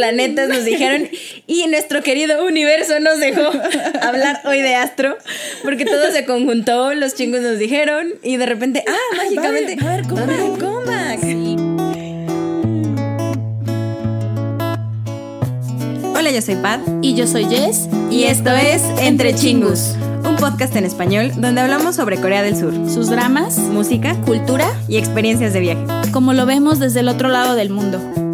planetas nos dijeron y nuestro querido universo nos dejó hablar hoy de astro porque todo se conjuntó, los chingos nos dijeron y de repente, ah, mágicamente va a haber comeback. Hola, yo soy Pat Y yo soy Jess. y esto es Entre Chingus, un podcast en español donde hablamos sobre Corea del Sur, Sus dramas, música cultura, y experiencias de viaje. como lo vemos desde el otro lado del mundo.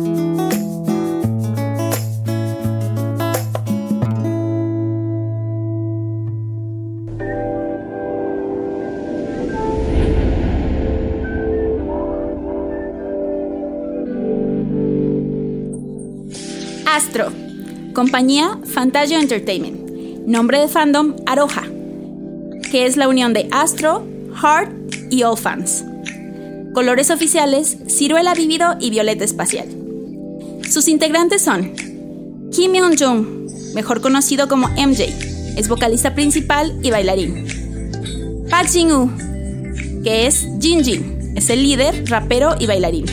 Compañía Fantasia Entertainment. Nombre de fandom Aroha. Que es la unión de Astro, Heart y All Fans. Colores oficiales, ciruela vívido y violeta espacial. Sus integrantes son Kim Yeon-jung, mejor conocido como MJ, es vocalista principal y bailarín. Park Jin-woo, que es Jin Jin, es el líder, rapero y bailarín.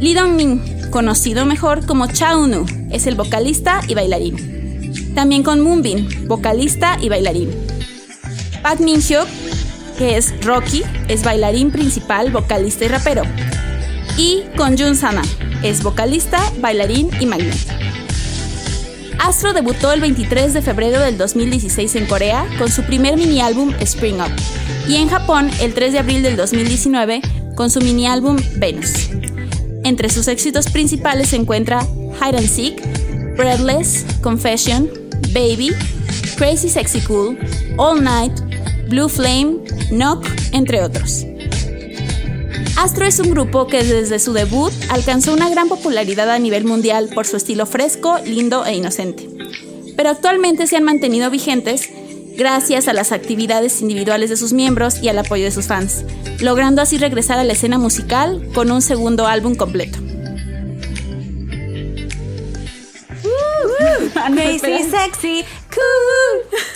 Lee Dong-min, conocido mejor como Chaunu, es el vocalista y bailarín. También con Moonbin, vocalista y bailarín. Park Min-hyuk, que es Rocky, es bailarín principal, vocalista y rapero. Y con Jun Sana, es vocalista, bailarín y magnet. Astro debutó el 23 de febrero del 2016 en Corea con su primer mini álbum Spring Up y en Japón el 3 de abril del 2019 con su mini álbum Venus. Entre sus éxitos principales se encuentra Hide and Seek, Breadless, Confession, Baby, Crazy Sexy Cool, All Night, Blue Flame, Knock, entre otros. Astro es un grupo que desde su debut alcanzó una gran popularidad a nivel mundial por su estilo fresco, lindo e inocente. Pero actualmente se han mantenido vigentes gracias a las actividades individuales de sus miembros y al apoyo de sus fans, logrando así regresar a la escena musical con un segundo álbum completo. Crazy, sexy, cool.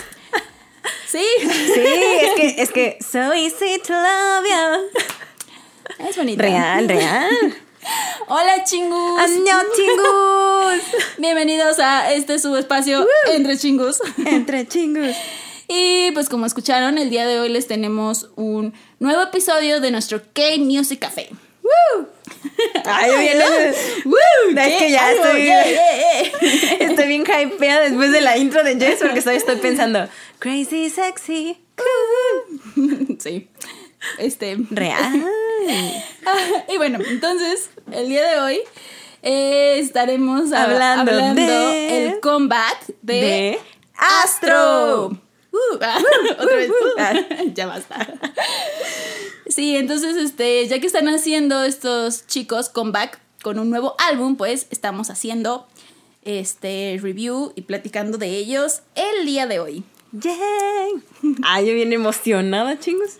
Sí, Sí, es que, es que, so easy to love you. es bonito. Real, real. Hola chingus. ¡Año, chingus! Bienvenidos a este su espacio entre chingus. Entre chingus. Y pues como escucharon, el día de hoy les tenemos un nuevo episodio de nuestro K-Music Café. Ay, bien. ¡Woo! Es que ya estoy, yeah, yeah, yeah. estoy bien hypea después de la intro de Jess porque estoy, estoy pensando, crazy, sexy, cool. Sí. Este. Real. Y bueno, entonces, el día de hoy eh, estaremos Hablando hablando, de- el comeback de, De Astro. Uh, ah, otra vez. uh, ah. ya basta. Sí, entonces, este, ya que están haciendo estos chicos comeback con un nuevo álbum, pues estamos haciendo este review y platicando de ellos el día de hoy. Yay. Ay, yo bien emocionada, chingos.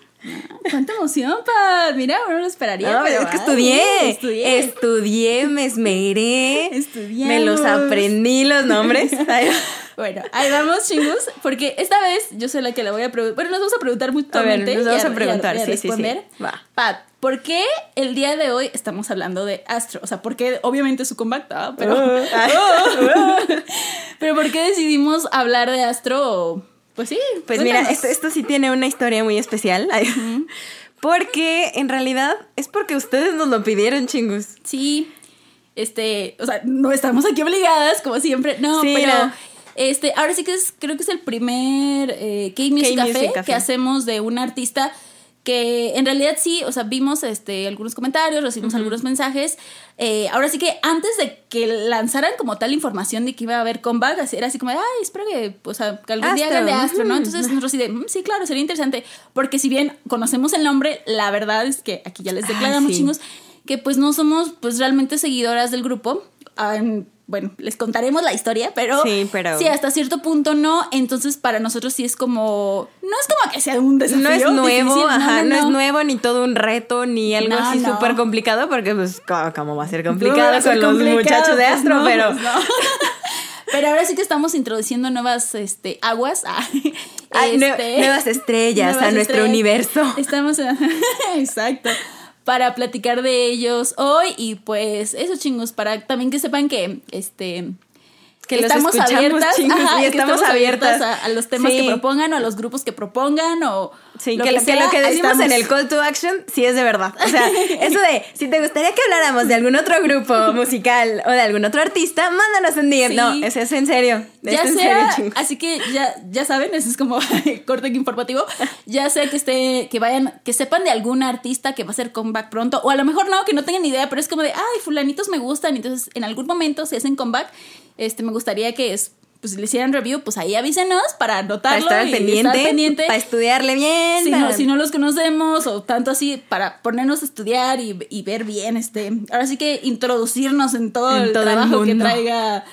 ¡Cuánta emoción, Pat! Mira, no lo esperaría. No, pero, es que ay, estudié, estudié. estudié, me esmeré, Estudiamos. me los aprendí los nombres. Bueno, ahí vamos, chingus, porque esta vez yo soy la que le voy a preguntar. Bueno, nos vamos a preguntar mutuamente. nos vamos a preguntar, y sí, sí, sí. Va. Pat, ¿por qué el día de hoy estamos hablando de Astro? O sea, porque obviamente su comeback, ¿ah? pero. Oh, ay. pero ¿por qué decidimos hablar de Astro? Pues sí. Pues mira, cuéntanos. esto, esto sí tiene una historia muy especial. Porque en realidad es porque ustedes nos lo pidieron, chingus. Sí, este, o sea, no estamos aquí obligadas, como siempre, no, Sí, pero no. Este, ahora sí que es, creo que es el primer eh, K-Music Café, Café. que hacemos de un artista que en realidad sí, o sea, vimos este, algunos comentarios, recibimos algunos mensajes. eh, ahora sí que antes de que lanzaran como tal información de que iba a haber comeback, así- era así como, ay, espero que, o sea, que algún día Astro, hagan de Astro, ¿no? Entonces nosotros sí de, "Mm, sí, claro, sería interesante, porque si bien conocemos el nombre, la verdad es que aquí ya les declaramos, sí. chingos, que pues no somos pues realmente seguidoras del grupo. Ah, bueno, les contaremos la historia, pero Sí, pero- sí, hasta cierto punto no. Entonces para nosotros sí es como, no es como que sea un desafío. No es nuevo, difícil, ajá, no, es nuevo ni todo un reto ni algo No, así súper complicado porque pues cómo va a ser complicado a ser con los complicado, muchachos de pues, Astro, pero pues, no. Pero ahora sí que estamos introduciendo nuevas este, aguas. ah, Ay, nue- este, nuevas estrellas a nuestro estrellas. universo. Estamos Exacto. Para platicar de ellos hoy y pues eso chingos, para también que sepan que este que estamos abiertas, chingos, ajá, y que estamos abiertas. a, a los temas Sí. que propongan o a los grupos que propongan o Sí, lo que, que, lo, que sea, lo que decimos estamos- en el call to action sí es de verdad. O sea, eso de si te gustaría que habláramos de algún otro grupo musical o de algún otro artista, mándanos un DM. Sí. No, eso es en serio. Es ya en sea, serio, así que ya, ya saben, eso es como corte informativo. Ya sea que esté, que vayan, que sepan de algún artista que va a hacer comeback pronto, o a lo mejor no, que no tengan idea, pero es como de, ay, fulanitos me gustan, entonces en algún momento si hacen comeback, este, me gustaría que es, pues le hicieran review, pues ahí avísenos para Para anotarlo estar al y pendiente, estar pendiente. para estudiarle bien. Si para- no, si no los conocemos o tanto así para ponernos a estudiar y, y ver bien este ahora sí que introducirnos en todo En el todo el trabajo que mundo. traiga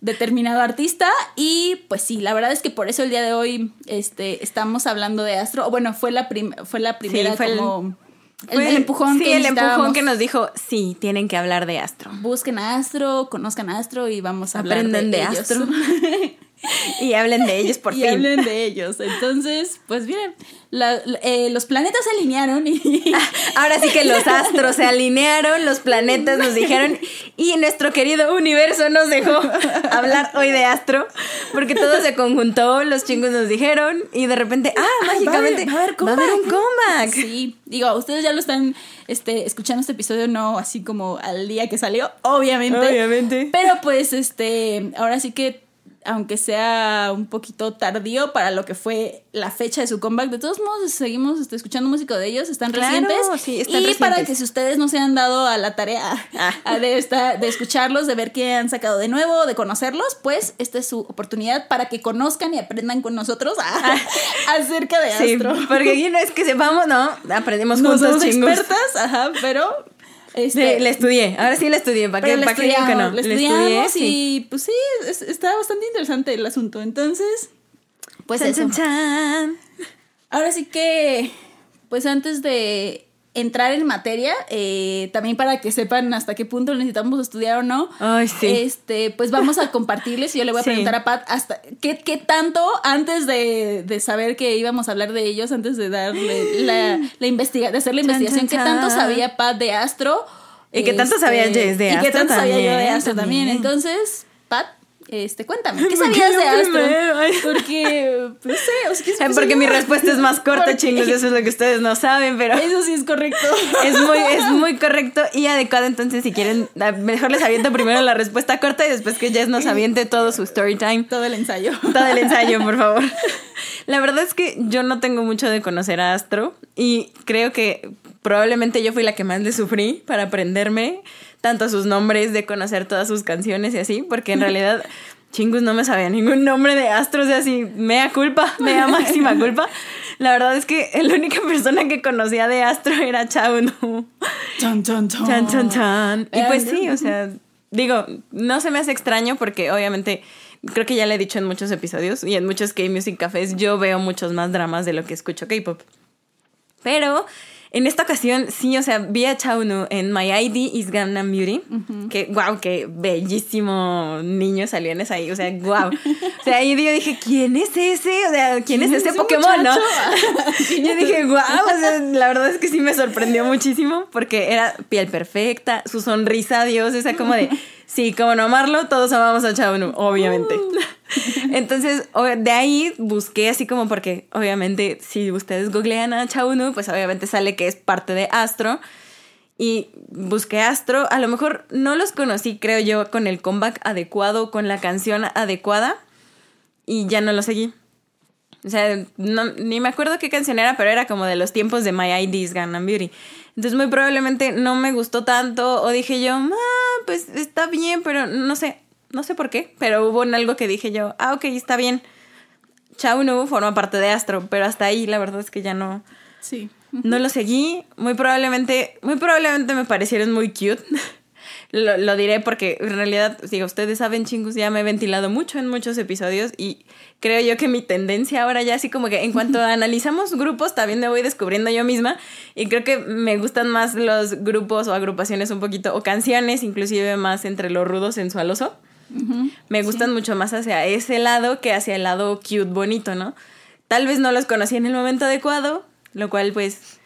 determinado artista y pues sí la verdad es que por eso el día de hoy este estamos hablando de Astro o bueno fue la prim- fue la primera fue el- como el, Fue el empujón sí, que el empujón que nos dijo, sí, tienen que hablar de Astro. busquen a Astro conozcan a Astro y vamos a hablar Aprendan de, de ellos. Astro. y hablen de ellos por y fin. hablen de ellos entonces pues miren la- eh, los planetas se alinearon y Ahora sí que los astros se alinearon, los planetas nos dijeron y nuestro querido universo nos dejó hablar hoy de astro porque todo se conjuntó, los chingos nos dijeron y de repente, ah, mágicamente va a haber- va a va a haber haber un comeback. Sí, digo, ustedes ya lo están este, escuchando este episodio, no así como al día que salió, obviamente. Obviamente. Pero pues, este, ahora sí que, aunque sea un poquito tardío para lo que fue la fecha de su comeback, de todos modos seguimos este, escuchando música de ellos, están Claro, recientes. sí, están y para que si ustedes no se han dado a la tarea Ah. de, esta- de escucharlos, de ver qué han sacado de nuevo, de conocerlos, pues esta es su oportunidad para que conozcan y aprendan con nosotros acerca de Sí, Astro. porque aquí no es que sepamos, no, aprendemos No juntos somos chingos. expertas, ajá, pero este, Le, le estudié, ahora sí le estudié, ¿para qué, le para qué digo que no? Le estudiamos estudié, sí. y pues sí, es- está bastante interesante el asunto. Entonces, pues Chan, eso. chan, chan. Ahora sí que, pues antes de entrar en materia, eh, también para que sepan hasta qué punto necesitamos estudiar o no, Ay, sí. este, pues vamos a compartirles y yo le voy a Sí. preguntar a Pat hasta qué, qué tanto antes de, de saber que íbamos a hablar de ellos, antes de darle la, la investiga de hacer la Chan, investigación, chan, qué tanto sabía Pat de Astro. Y qué tanto sabía Jess de Y qué Astro tanto sabía yo de Astro también. también. Entonces, Pat, este, cuéntame, ¿qué ¿Por qué sabías de Astro? Porque, pues sé, o sea, ¿qué- Eh, pues, Porque mi respuesta es más corta, chingos, eso es lo que ustedes no saben, pero... Eso sí es correcto. Es muy, es muy correcto y adecuado. Entonces, si quieren, mejor les aviento primero la respuesta corta y después que Jess nos aviente todo su story time. Todo el ensayo. Todo el ensayo, por favor. La verdad es que yo no tengo mucho de conocer a Astro y creo que probablemente yo fui la que más le sufrí para aprenderme tanto sus nombres, de conocer todas sus canciones y así, porque en realidad chingus no me sabía ningún nombre de Astro, o sea, así, mea culpa, mea máxima culpa. La verdad es que la única persona que conocía de Astro era Chao, ¿no? Chan, chan, chan. Chan, chan, chan. Y pues sí, o sea, digo, no se me hace extraño porque obviamente creo que ya le he dicho en muchos episodios y en muchos K-Music Cafés yo veo muchos más dramas de lo que escucho K-Pop. Pero en esta ocasión sí, o sea, vi a Chaunu en My ID is Gangnam Beauty, que wow, qué bellísimo niño salió en esa ahí, o sea, wow. O sea, ahí yo dije, ¿quién es ese? O sea, ¿quién, es ese Pokémon, no? Yo dije, wow, o sea, la verdad es que sí me sorprendió muchísimo porque era piel perfecta, su sonrisa, Dios, esa como de, sí, como no amarlo, todos amamos a Chaunu, obviamente. Entonces, de ahí busqué así como porque, obviamente, si ustedes googlean a Chaunu, pues obviamente sale que es parte de Astro. Y busqué Astro, a lo mejor no los conocí, creo yo, con el comeback adecuado, con la canción adecuada, y ya no lo seguí. O sea, ni me acuerdo qué canción era, pero era como de los tiempos de My ID's Gangnam Beauty. Entonces, muy probablemente no me gustó tanto, o dije yo, ah, pues está bien, pero no sé, no sé por qué, pero hubo en algo que dije yo, ah, ok, está bien. Chao Nu forma parte de Astro, pero hasta ahí la verdad es que ya no, Sí. no lo seguí. Muy probablemente, muy probablemente me parecieron muy cute. lo, lo diré porque en realidad, digo, ustedes saben, chingus, ya me he ventilado mucho en muchos episodios y creo yo que mi tendencia ahora ya así como que en cuanto analizamos grupos, también me voy descubriendo yo misma y creo que me gustan más los grupos o agrupaciones un poquito, o canciones, inclusive más entre lo rudo sensualoso. Me gustan mucho más hacia ese lado que hacia el lado cute, bonito, ¿no? Tal vez no los conocí en el momento adecuado, lo cual pues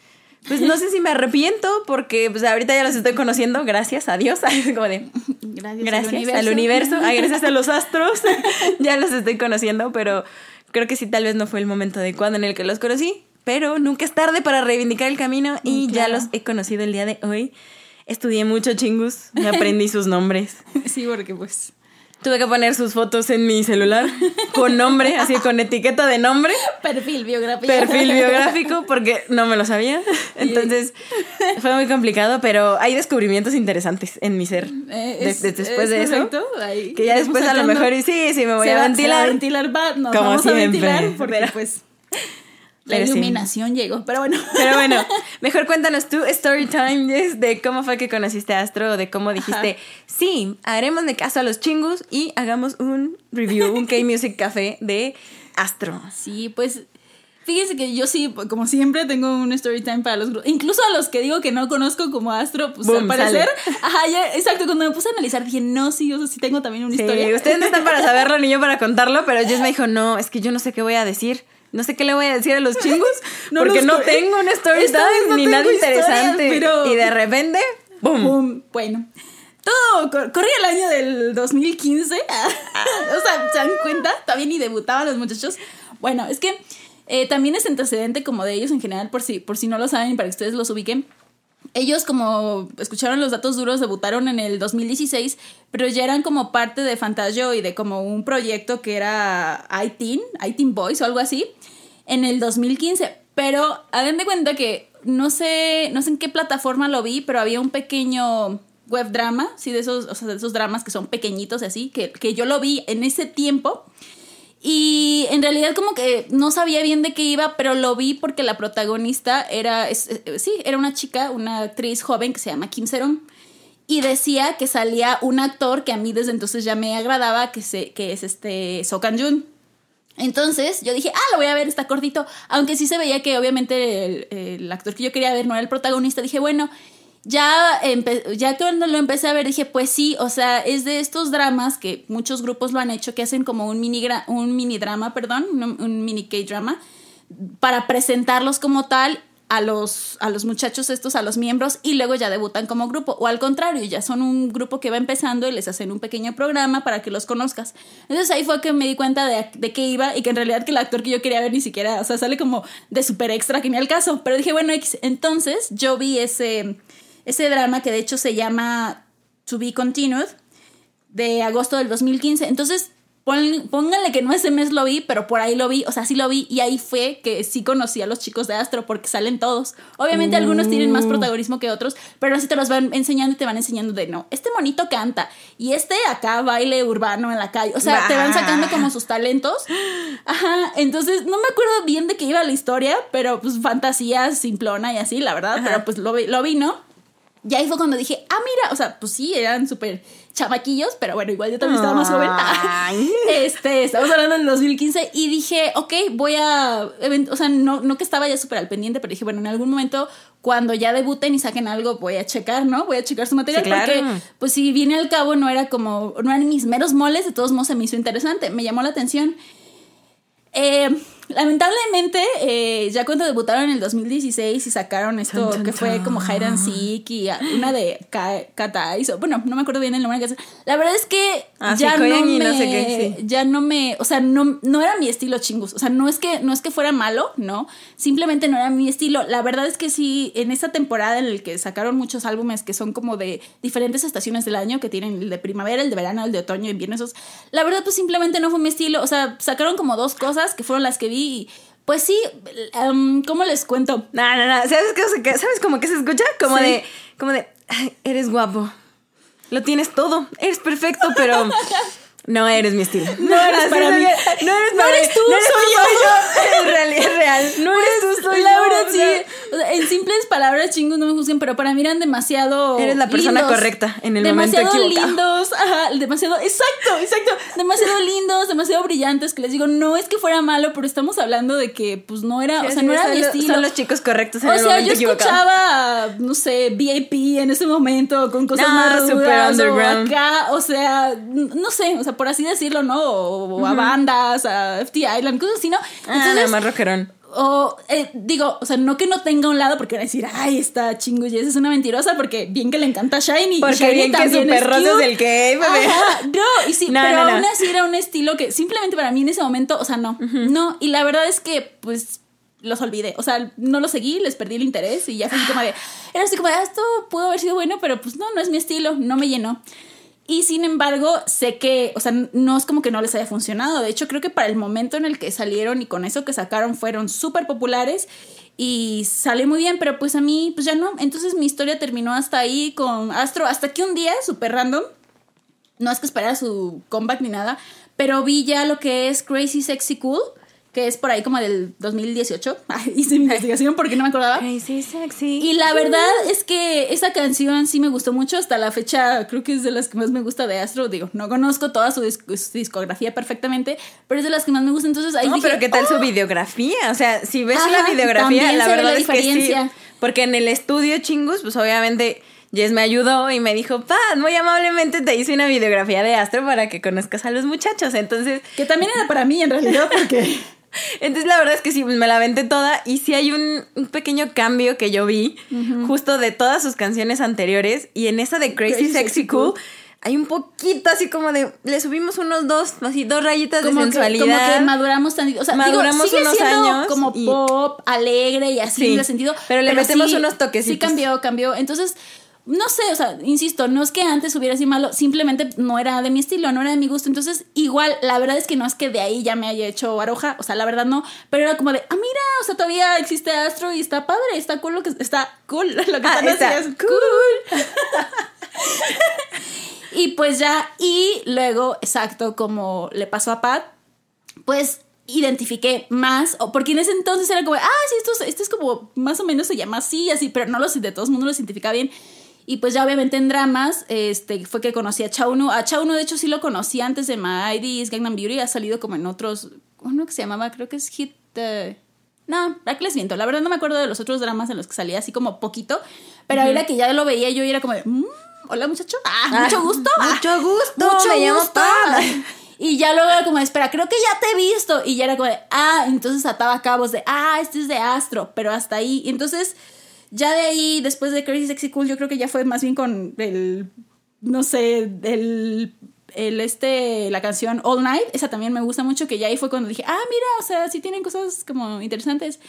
pues no sé si me arrepiento porque pues ahorita ya los estoy conociendo, gracias a Dios, como de Gracias, gracias al universo, ay, gracias a los astros, ya los estoy conociendo, pero creo que sí tal vez no fue el momento adecuado en el que los conocí, pero nunca es tarde para reivindicar el camino y ya los he conocido el día de hoy. Estudié mucho chingus, me aprendí sus nombres. Sí, porque pues. Tuve que poner sus fotos en mi celular con nombre, así con etiqueta de nombre, Perfil biográfico. perfil biográfico, porque no me lo sabía. Entonces fue muy complicado, pero hay descubrimientos interesantes en mi ser. Eh, de- es- de- después es de eso. ahí Que ya después a lo mejor, y sí, sí, me voy a va- se va ventilar. a ventilar, va, nos Como vamos a ventilar porque pero- pues la pero sí. iluminación llegó. Pero bueno. Pero bueno, mejor cuéntanos tú, story time, Jess, de cómo fue que conociste a Astro, o de cómo dijiste, sí, haremos de caso a los chingus y hagamos un review, un K-Music Café de Astro. Sí, pues fíjense que yo sí, como siempre, tengo un story time para los grupos. Incluso a los que digo que no conozco como Astro, pues Boom, al parecer. Ajá, ya, exacto. Cuando me puse a analizar dije, no, sí, o sea, sí tengo también una Sí, historia. ustedes no están para saberlo ni yo para contarlo, pero Jess me dijo, no, es que yo no sé qué voy a decir. No sé qué le voy a decir a los chingus No porque los no tengo un story time no ni nada interesante. pero- Y de repente, ¡boom! Bueno. Todo cor- corría el año del 2015. o sea, ¿se dan cuenta? Todavía ni debutaban los muchachos. Bueno, es que eh, también es antecedente como de ellos en general, por si, por si no lo saben, para que ustedes los ubiquen. Ellos, como escucharon los datos duros, debutaron en el 2016, pero ya eran como parte de Fantasio y de como un proyecto que era iTeen, iTeen Boys o algo así, en el 2015. Pero hagan de cuenta que no sé, no sé en qué plataforma lo vi, pero había un pequeño web drama, sí, de esos, o sea, de esos dramas que son pequeñitos y así, que, que yo lo vi en ese tiempo. Y en realidad como que no sabía bien de qué iba, pero lo vi porque la protagonista era, es- eh, sí, era una chica, una actriz joven que se llama Kim Seron. Y decía que salía un actor que a mí desde entonces ya me agradaba, que, se, que es este So Jun. Entonces yo dije, ah, lo voy a ver, está cortito. Aunque sí se veía que obviamente el, actor que yo quería ver no era el protagonista. Dije, bueno, ya, ya cuando lo empecé a ver dije, pues sí, o sea, es de estos dramas que muchos grupos lo han hecho, que hacen como un mini, un mini drama, perdón, un, un mini K-drama, para presentarlos como tal a los, a los muchachos estos, a los miembros, y luego ya debutan como grupo. O al contrario, ya son un grupo que va empezando y les hacen un pequeño programa para que los conozcas. Entonces ahí fue que me di cuenta de, de qué iba y que en realidad que el actor que yo quería ver ni siquiera, o sea, sale como de super extra que ni al caso. Pero dije, bueno, X. entonces yo vi ese, ese drama que de hecho se llama To Be Continued de agosto del 2015. Entonces, pon- pónganle que no ese mes lo vi, pero por ahí lo vi, o sea, sí lo vi y ahí fue que sí conocí a los chicos de Astro porque salen todos. Obviamente algunos tienen más protagonismo que otros, pero así te los van enseñando y te van enseñando de no, este monito canta y este acá baile urbano en la calle. O sea, te van sacando como sus talentos. Ajá, entonces no me acuerdo bien de qué iba la historia, pero pues fantasía simplona y así, la verdad, pero pues lo vi, lo vi, ¿no? Y ahí fue cuando dije, ah, mira, o sea, pues sí, eran súper chamaquillos, pero bueno, igual yo también estaba más joven. Este, estamos hablando del 2015 y dije, ok, voy a, o sea, no, no que estaba ya súper al pendiente, pero dije, bueno, en algún momento cuando ya debuten y saquen algo, voy a checar, ¿no? Voy a checar su material Sí, claro. porque, pues si viene al cabo, no era como, no eran mis meros moles, de todos modos se me hizo interesante, me llamó la atención. Eh, lamentablemente, eh, ya cuando debutaron en el 2016 y sacaron esto que fue como. Hide and Seek y una de Ka- Katais, o- bueno, no me acuerdo bien el nombre que es. La verdad es que Ah, sí, ya no me, no sé qué, sí. ya no me, o sea, no, no era mi estilo chingus, o sea, no es que no es que fuera malo, no, simplemente no era mi estilo. La verdad es que sí, en esa temporada en el que sacaron muchos álbumes que son como de diferentes estaciones del año, que tienen el de primavera, el de verano, el de otoño, invierno, esos, la verdad pues simplemente no fue mi estilo, o sea, sacaron como dos cosas que fueron las que vi y pues sí, em, ¿cómo les cuento? No, no, no. ¿Sabes qué? ¿Sabes cómo que se escucha? Como Sí. de, como de, "Ay, eres guapo. Lo tienes todo. Eres perfecto, pero no eres mi estilo. No eres para mí. No eres No para eres mí. tú, No eres soy tú, yo. Es real, es real. No eres tú, soy la yo. verdad o sí. O sea, en simples palabras, chingos, no me juzguen, pero para mí eran demasiado. Eres la persona lindos. correcta en el momento demasiado lindos, ajá, demasiado. Exacto, exacto. Demasiado lindos, demasiado brillantes. Que les digo, no es que fuera malo, pero estamos hablando de que, pues no era, o sea, sí, no era mi estilo. Son los chicos correctos en O el sea, momento yo equivocado. escuchaba, no sé, VIP en ese momento con cosas No, más super rudas o underground. acá, o sea, no sé, o sea, por así decirlo, ¿no? O, o a bandas, a FT Island, cosas así, ¿no? Ah, nada más rockerón. o eh, digo, o sea, no que no tenga un lado porque van a decir, ay, y esa es una mentirosa porque bien que le encanta Shiny. Porque Shiny bien que super rosa es el que, bebé. Ajá, no, y sí, No, pero no, no. aún así era un estilo que simplemente para mí en ese momento, o sea, no, no, y la verdad es que, pues, los olvidé, o sea, no los seguí, les perdí el interés y ya fue así como de, era así como de, ah, esto pudo haber sido bueno, pero pues no, no es mi estilo, no me llenó. Y sin embargo, sé que, o sea, no es como que no les haya funcionado. De hecho, creo que para el momento en el que salieron y con eso que sacaron fueron súper populares y salió muy bien, pero pues a mí, pues ya no. Entonces mi historia terminó hasta ahí con Astro, hasta que un día, súper random, no es que esperara su comeback ni nada, pero vi ya lo que es Crazy Sexy Cool, que es por ahí como del 2018. Ay, hice investigación porque no me acordaba. Crazy sexy. Y la verdad es que esa canción sí me gustó mucho. Hasta la fecha creo que es de las que más me gusta de Astro. Digo, no conozco toda su, dis- su discografía perfectamente, pero es de las que más me gusta. Entonces ahí No, dije, pero ¿qué tal "Oh". su videografía? O sea, si ves Ajá, la videografía, la verdad la es que sí. Porque en el estudio Chingus, pues obviamente Jess me ayudó y me dijo, Pat, muy amablemente te hice una videografía de Astro para que conozcas a los muchachos. Entonces, Que también era para mí en realidad, porque. entonces la verdad es que sí, me la aventé toda. Y sí hay un, un pequeño cambio que yo vi justo de todas sus canciones anteriores. Y en esa de Crazy, Crazy Sexy, cool, Cool. hay un poquito así como de. Le subimos unos dos, así dos rayitas como de que, sensualidad. como que maduramos tantito. O sea, Maduramos digo, sigue unos años como y- pop, alegre y así Sí, en ese sentido. pero le metemos unos toquecitos. Sí cambió, cambió. Entonces, no sé, o sea, insisto, no es que antes hubiera sido malo, simplemente no era de mi estilo, no era de mi gusto. Entonces, igual, la verdad es que no es que de ahí ya me haya hecho aroja, o sea, la verdad no, pero era como de, ah, mira, o sea, todavía existe Astro y está padre, está cool lo que está cool, lo que Ah, están está haciendo es cool. Y pues ya, y luego, exacto, como le pasó a Pat, pues identifiqué más, o porque en ese entonces era como, ah, sí, esto, es- esto es como, más o menos se llama así, así, pero no lo sé, de todos modos lo identificaba bien. Y pues ya obviamente en dramas, este, fue que conocí a Chaunu. A Chaunu, de hecho, sí lo conocí antes de My ID is Gangnam Beauty, ha salido como en otros, uno que se llamaba, creo que es Hit... eh, no, ¿para qué les miento? La verdad no me acuerdo de los otros dramas en los que salía así como poquito, pero ahora que ya lo veía yo y era como de, "Mm, hola muchacho, ah, Ah, mucho gusto. ah, mucho gusto, mucho me llamo gusto. Pam. Y ya luego era como, espera, creo que ya te he visto. Y ya era como de, ah, entonces ataba cabos de, ah, este es de Astro, pero hasta ahí. Y entonces, ya de ahí, después de Crazy Sexy Cool, yo creo que ya fue más bien con el, no sé, el, el este, la canción All Night. Esa también me gusta mucho, que ya ahí fue cuando dije, ah, mira, o sea, sí tienen cosas como interesantes.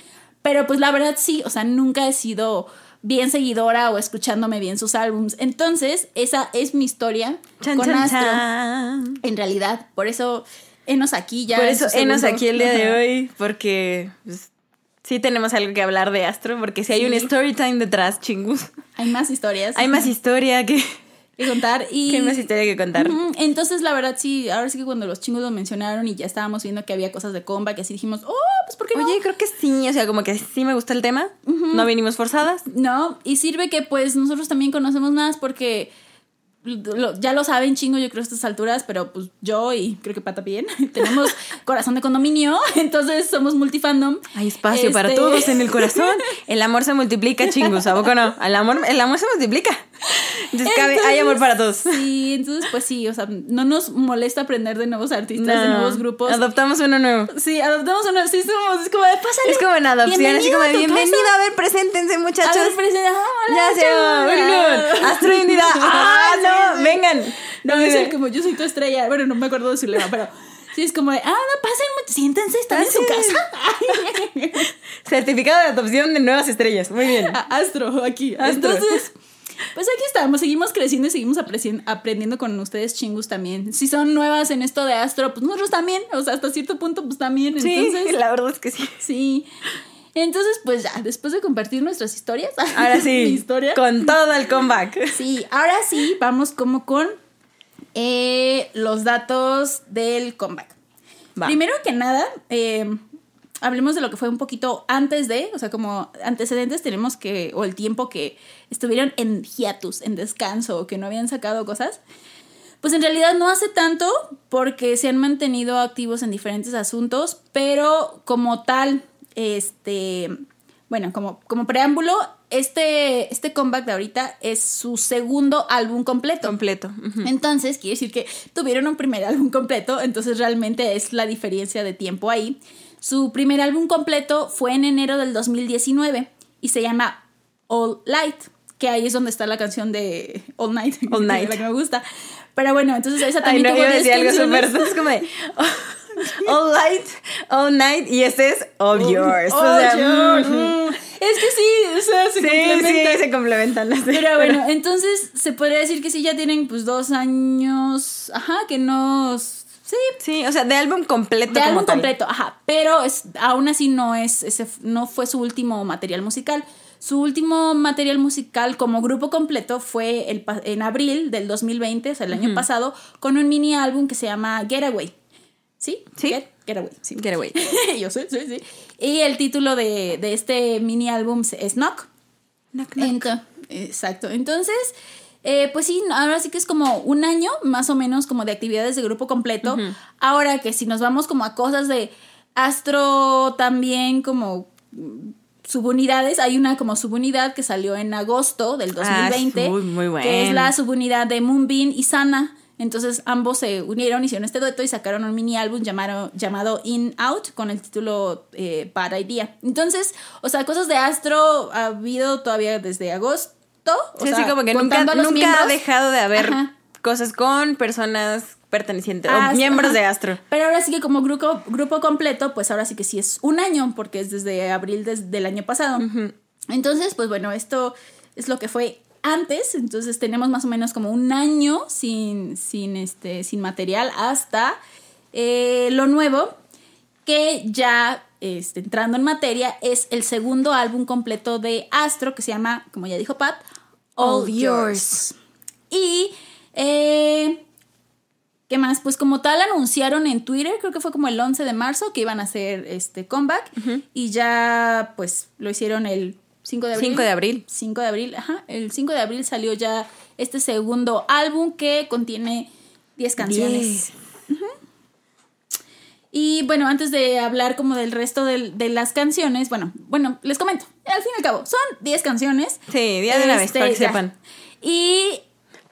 Pero pues la verdad sí, o sea, nunca he sido bien seguidora o escuchándome bien sus álbums. Entonces, esa es mi historia Chan, con chan, Astro. chan. En realidad, por eso enos aquí ya. Por eso, enos aquí el día de hoy, porque pues, sí tenemos algo que hablar de Astro, porque si hay un story time detrás, chingus. Hay más historias. Hay más historia que, que contar. Y, que hay más historia que contar. Entonces, la verdad, sí, ahora sí que cuando los chingos lo mencionaron y ya estábamos viendo que había cosas de comba, que así dijimos, oh, pues ¿por qué no? Oye, creo que sí, o sea, como que sí me gusta el tema. No vinimos forzadas. No, y sirve que pues nosotros también conocemos más porque lo- ya lo saben chingo yo creo a estas alturas, pero pues yo y creo que Pata bien tenemos corazón de condominio, entonces somos multifandom. Hay espacio para Este- todos en el corazón. El amor se multiplica, chingus, ¿a poco no? El amor, el amor se multiplica. Entonces, cabe- hay amor para todos. Sí, entonces pues sí, o sea, no nos molesta aprender de nuevos artistas, de No, nuevos grupos. Adoptamos uno nuevo. Sí, adoptamos uno, sí somos, es como de, pásale. Es como en adopción, así como de bienvenido, casa". a ver, preséntense, muchachos. A ver, presenta, ah, hola, ya se va, chao. vengan. Astro Unidad. ¡Ah, Sí, no! sí. Vengan. No, es el como yo soy tu estrella. Bueno, no me acuerdo de su lema, pero sí es como de, ah, no, pasen, siéntense, están en su casa. Certificado de adopción de nuevas estrellas. Muy bien. Astro, aquí. Astro. Entonces, pues aquí estamos, seguimos creciendo y seguimos aprendiendo con ustedes chingus también. Si son nuevas en esto de Astro, pues nosotros también, o sea, hasta cierto punto, pues también. Sí, Entonces, la verdad es que sí. sí. Entonces, pues ya, después de compartir nuestras historias. Ahora sí. historia. Con todo el comeback. Sí, ahora sí, vamos como con eh, los datos del comeback. Va. Primero que nada, eh, hablemos de lo que fue un poquito antes de, o sea, como antecedentes tenemos que, o el tiempo que estuvieron en hiatus, en descanso, o que no habían sacado cosas. Pues en realidad no hace tanto porque se han mantenido activos en diferentes asuntos, pero como tal, este, bueno, como, como preámbulo, este, este comeback de ahorita es su segundo álbum completo. Completo. Entonces, quiere decir que tuvieron un primer álbum completo, entonces realmente es la diferencia de tiempo ahí. Su primer álbum completo fue en enero del 2019 y se llama All Light, que ahí es donde está la canción de All Night, All Night. la que me gusta. Pero bueno, entonces esa Ay, también no, tuvo iba a 10 decir algo súper. Es como de. All light, all night. Y este es all yours. O sea, yours. mm, Mm. Es que sí, o sea, se Sí, complementa. sí, se complementan las Pero bueno, entonces se podría decir que sí, ya tienen pues dos años, ajá, que no... Sí, Sí, o sea, de álbum completo. de como álbum tal. completo, ajá, pero es, aún así no es, ese, no fue su último material musical. Su último material musical como grupo completo fue el, en abril del 2020, o sea, el año pasado, con un mini álbum que se llama Getaway. ¿Sí? Sí. Get- Getaway, sí. Get away. Yo sé, sí, sí. Y el título de, de este mini álbum es Knock. Knock, knock. Exacto. Entonces, eh, pues sí, ahora sí que es como un año más o menos como de actividades de grupo completo. Ahora que si nos vamos como a cosas de Astro también como subunidades, hay una como subunidad que salió en agosto del 2020, Ah, muy, muy que es bueno. la subunidad de Moonbeam y Sana. Entonces ambos se unieron, hicieron este dueto y sacaron un mini álbum llamado, llamado In Out con el título eh, Bad Idea. Entonces, o sea, cosas de Astro ha habido todavía desde agosto. O Sí, sea, así como que nunca, nunca ha dejado de haber Ajá. cosas con personas pertenecientes Ah, o miembros ajá. de Astro. Pero ahora sí que como grupo, grupo completo, pues ahora sí que sí es un año, porque es desde abril des- del año pasado. Entonces, pues bueno, esto es lo que fue antes. Entonces tenemos más o menos como un año sin, sin, este, sin material hasta eh, lo nuevo, que ya este, entrando en materia, es el segundo álbum completo de Astro, que se llama, como ya dijo Pat, All, All Yours. Y, eh, ¿qué más? Pues como tal anunciaron en Twitter, creo que fue como el 11 de marzo, que iban a hacer este comeback. Y ya, pues, lo hicieron el 5 de abril. 5 de abril. 5 de abril, ajá. El 5 de abril salió ya este segundo álbum que contiene 10 canciones. Diez. Y bueno, antes de hablar como del resto de, las canciones, bueno, bueno, les comento. Al fin y al cabo, son 10 canciones. Sí, día de vez, Este, para que ya. sepan. Y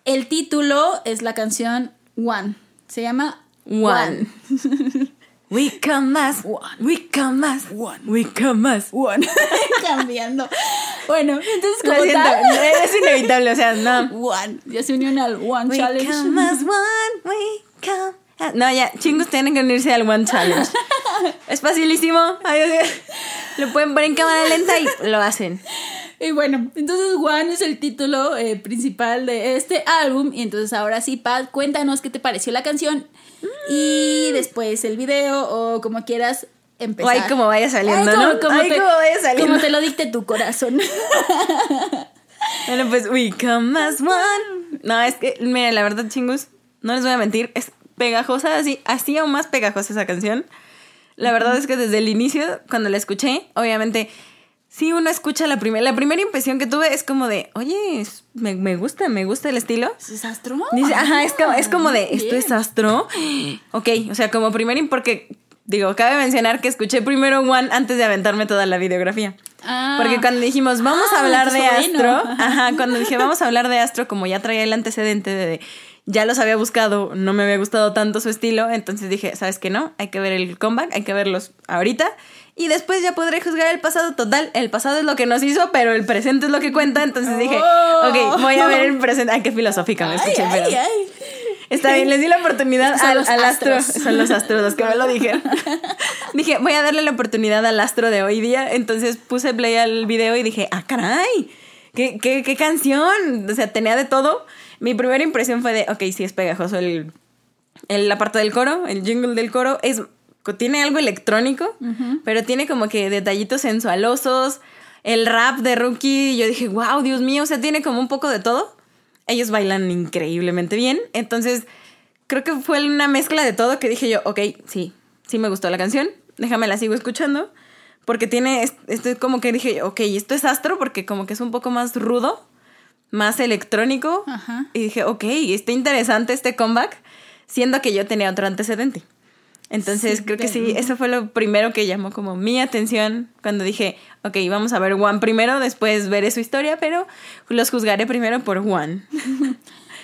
el título es la canción One. Se llama One. We come más. One. We come más. One. We come más. One. Cambiando. Bueno, entonces como tal. es inevitable, o sea, no. One. Ya se unieron al One We Challenge. come as one, we come as- No, ya, chingos tienen que unirse al One Challenge. es facilísimo. Lo pueden poner en cámara lenta y lo hacen. Y bueno, entonces One es el título eh, principal de este álbum. Y entonces ahora sí, Pat, cuéntanos qué te pareció la canción. Y después el video o como quieras O empezar. ahí como vaya saliendo, Ay, como- ¿no? como te- como vaya saliendo. Como te lo dicte tu corazón. Bueno, pues, we come as one. No, es que, miren, la verdad, chingos, no les voy a mentir, es pegajosa, así, así aún más pegajosa esa canción. La verdad es que desde el inicio, cuando la escuché, obviamente, si uno escucha la primera, la primera impresión que tuve es como de, oye, me, me gusta, me gusta el estilo. ¿Es astro? Dice, ajá, es como, es como de, ¿esto Bien. es astro? Ok, o sea, como primer, im- porque, digo, cabe mencionar que escuché primero One antes de aventarme toda la videografía. Ah. Porque cuando dijimos, vamos Ah, a hablar tu de. Astro, ajá, cuando dije, vamos a hablar de Astro, como ya traía el antecedente de, ya los había buscado, no me había gustado tanto su estilo, entonces dije, ¿sabes qué no? Hay que ver el comeback, hay que verlos ahorita. Y después ya podré juzgar el pasado total. El pasado es lo que nos hizo, pero el presente es lo que cuenta. Entonces dije, Oh. ok, voy a ver el presente. Ay, qué filosófica me escuché, ay, pero. ay, ay. Está bien, les di la oportunidad al, al astro. Son los astros los que me lo dijeron. dije, voy a darle la oportunidad al astro de hoy día. Entonces puse play al video y dije, ah, caray, ¿qué, qué, qué canción? O sea, tenía de todo. Mi primera impresión fue de, ok, sí es pegajoso el, el- la parte del coro, el jingle del coro. Es, tiene algo electrónico, pero tiene como que detallitos sensualosos. El rap de Rookie, yo dije, wow, Dios mío, o sea, tiene como un poco de todo. Ellos bailan increíblemente bien. Entonces, creo que fue una mezcla de todo que dije yo, ok, sí, sí me gustó la canción. Déjame la sigo escuchando. Porque tiene, es- esto es como que dije, ok, esto es astro porque como que es un poco más rudo, más electrónico. Ajá. Y dije, ok, está interesante este comeback, siendo que yo tenía otro antecedente. Entonces Sí, creo que sí, eso fue lo primero que llamó como mi atención cuando dije, ok, vamos a ver One primero, después veré su historia, pero los juzgaré primero por One.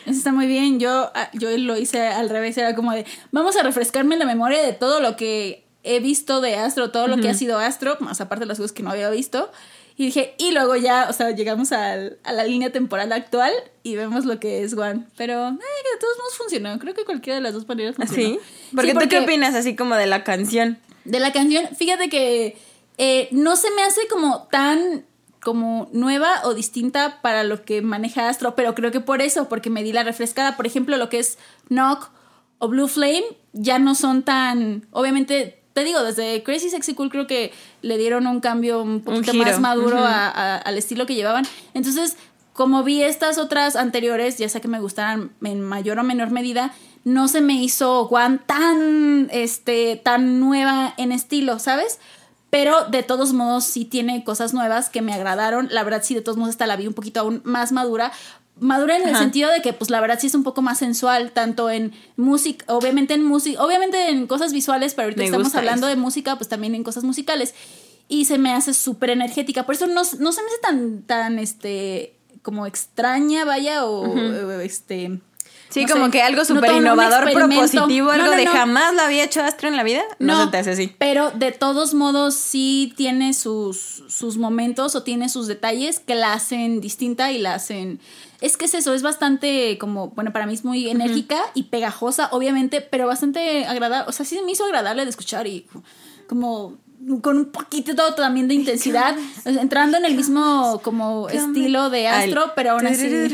Eso está muy bien. Yo, ah, yo lo hice al revés. Era como de, vamos a refrescarme la memoria de todo lo que he visto de Astro, todo lo que ha sido Astro, más aparte de las cosas que no había visto. Y dije, y luego ya, o sea, llegamos al- a la línea temporal actual y vemos lo que es One. Pero, eh, que de todos modos funcionó. Creo que cualquiera de las dos maneras funcionó. ¿Sí? Porque Sí, tú qué opinas así como de la canción? De la canción, fíjate que eh, no se me hace como tan como nueva o distinta para lo que maneja Astro, pero creo que por eso, porque me di la refrescada. Por ejemplo, lo que es Knock o Blue Flame ya no son tan, obviamente, te digo, desde Crazy Sexy Cool creo que le dieron un cambio un poquito más maduro ujú. a- a- al estilo que llevaban. Entonces, como vi estas otras anteriores, ya sea que me gustaran en mayor o menor medida, no se me hizo One tan, este, tan nueva en estilo, ¿sabes? Pero de todos modos sí tiene cosas nuevas que me agradaron. La verdad sí, de todos modos esta la vi un poquito aún más madura. Madura en el sentido de que pues la verdad sí es un poco más sensual, tanto en música, obviamente en música, obviamente en cosas visuales, pero ahorita Me estamos hablando eso. de música, pues también en cosas musicales. Y se me hace súper energética. Por eso no, no se me hace tan, tan, este, como extraña, vaya, o o, este... Sí, no como sé, que algo súper innovador, propositivo, algo no, de jamás lo había hecho Astro en la vida. No, se te hace así. Pero de todos modos sí tiene sus, sus momentos o tiene sus detalles que la hacen distinta y la hacen... Es que es eso, es bastante como, bueno, para mí es muy enérgica y pegajosa, obviamente, pero bastante agradable. O sea, sí se me hizo agradable de escuchar y como con un poquito también de intensidad, entrando en el mismo como estilo de Astro, pero aún así...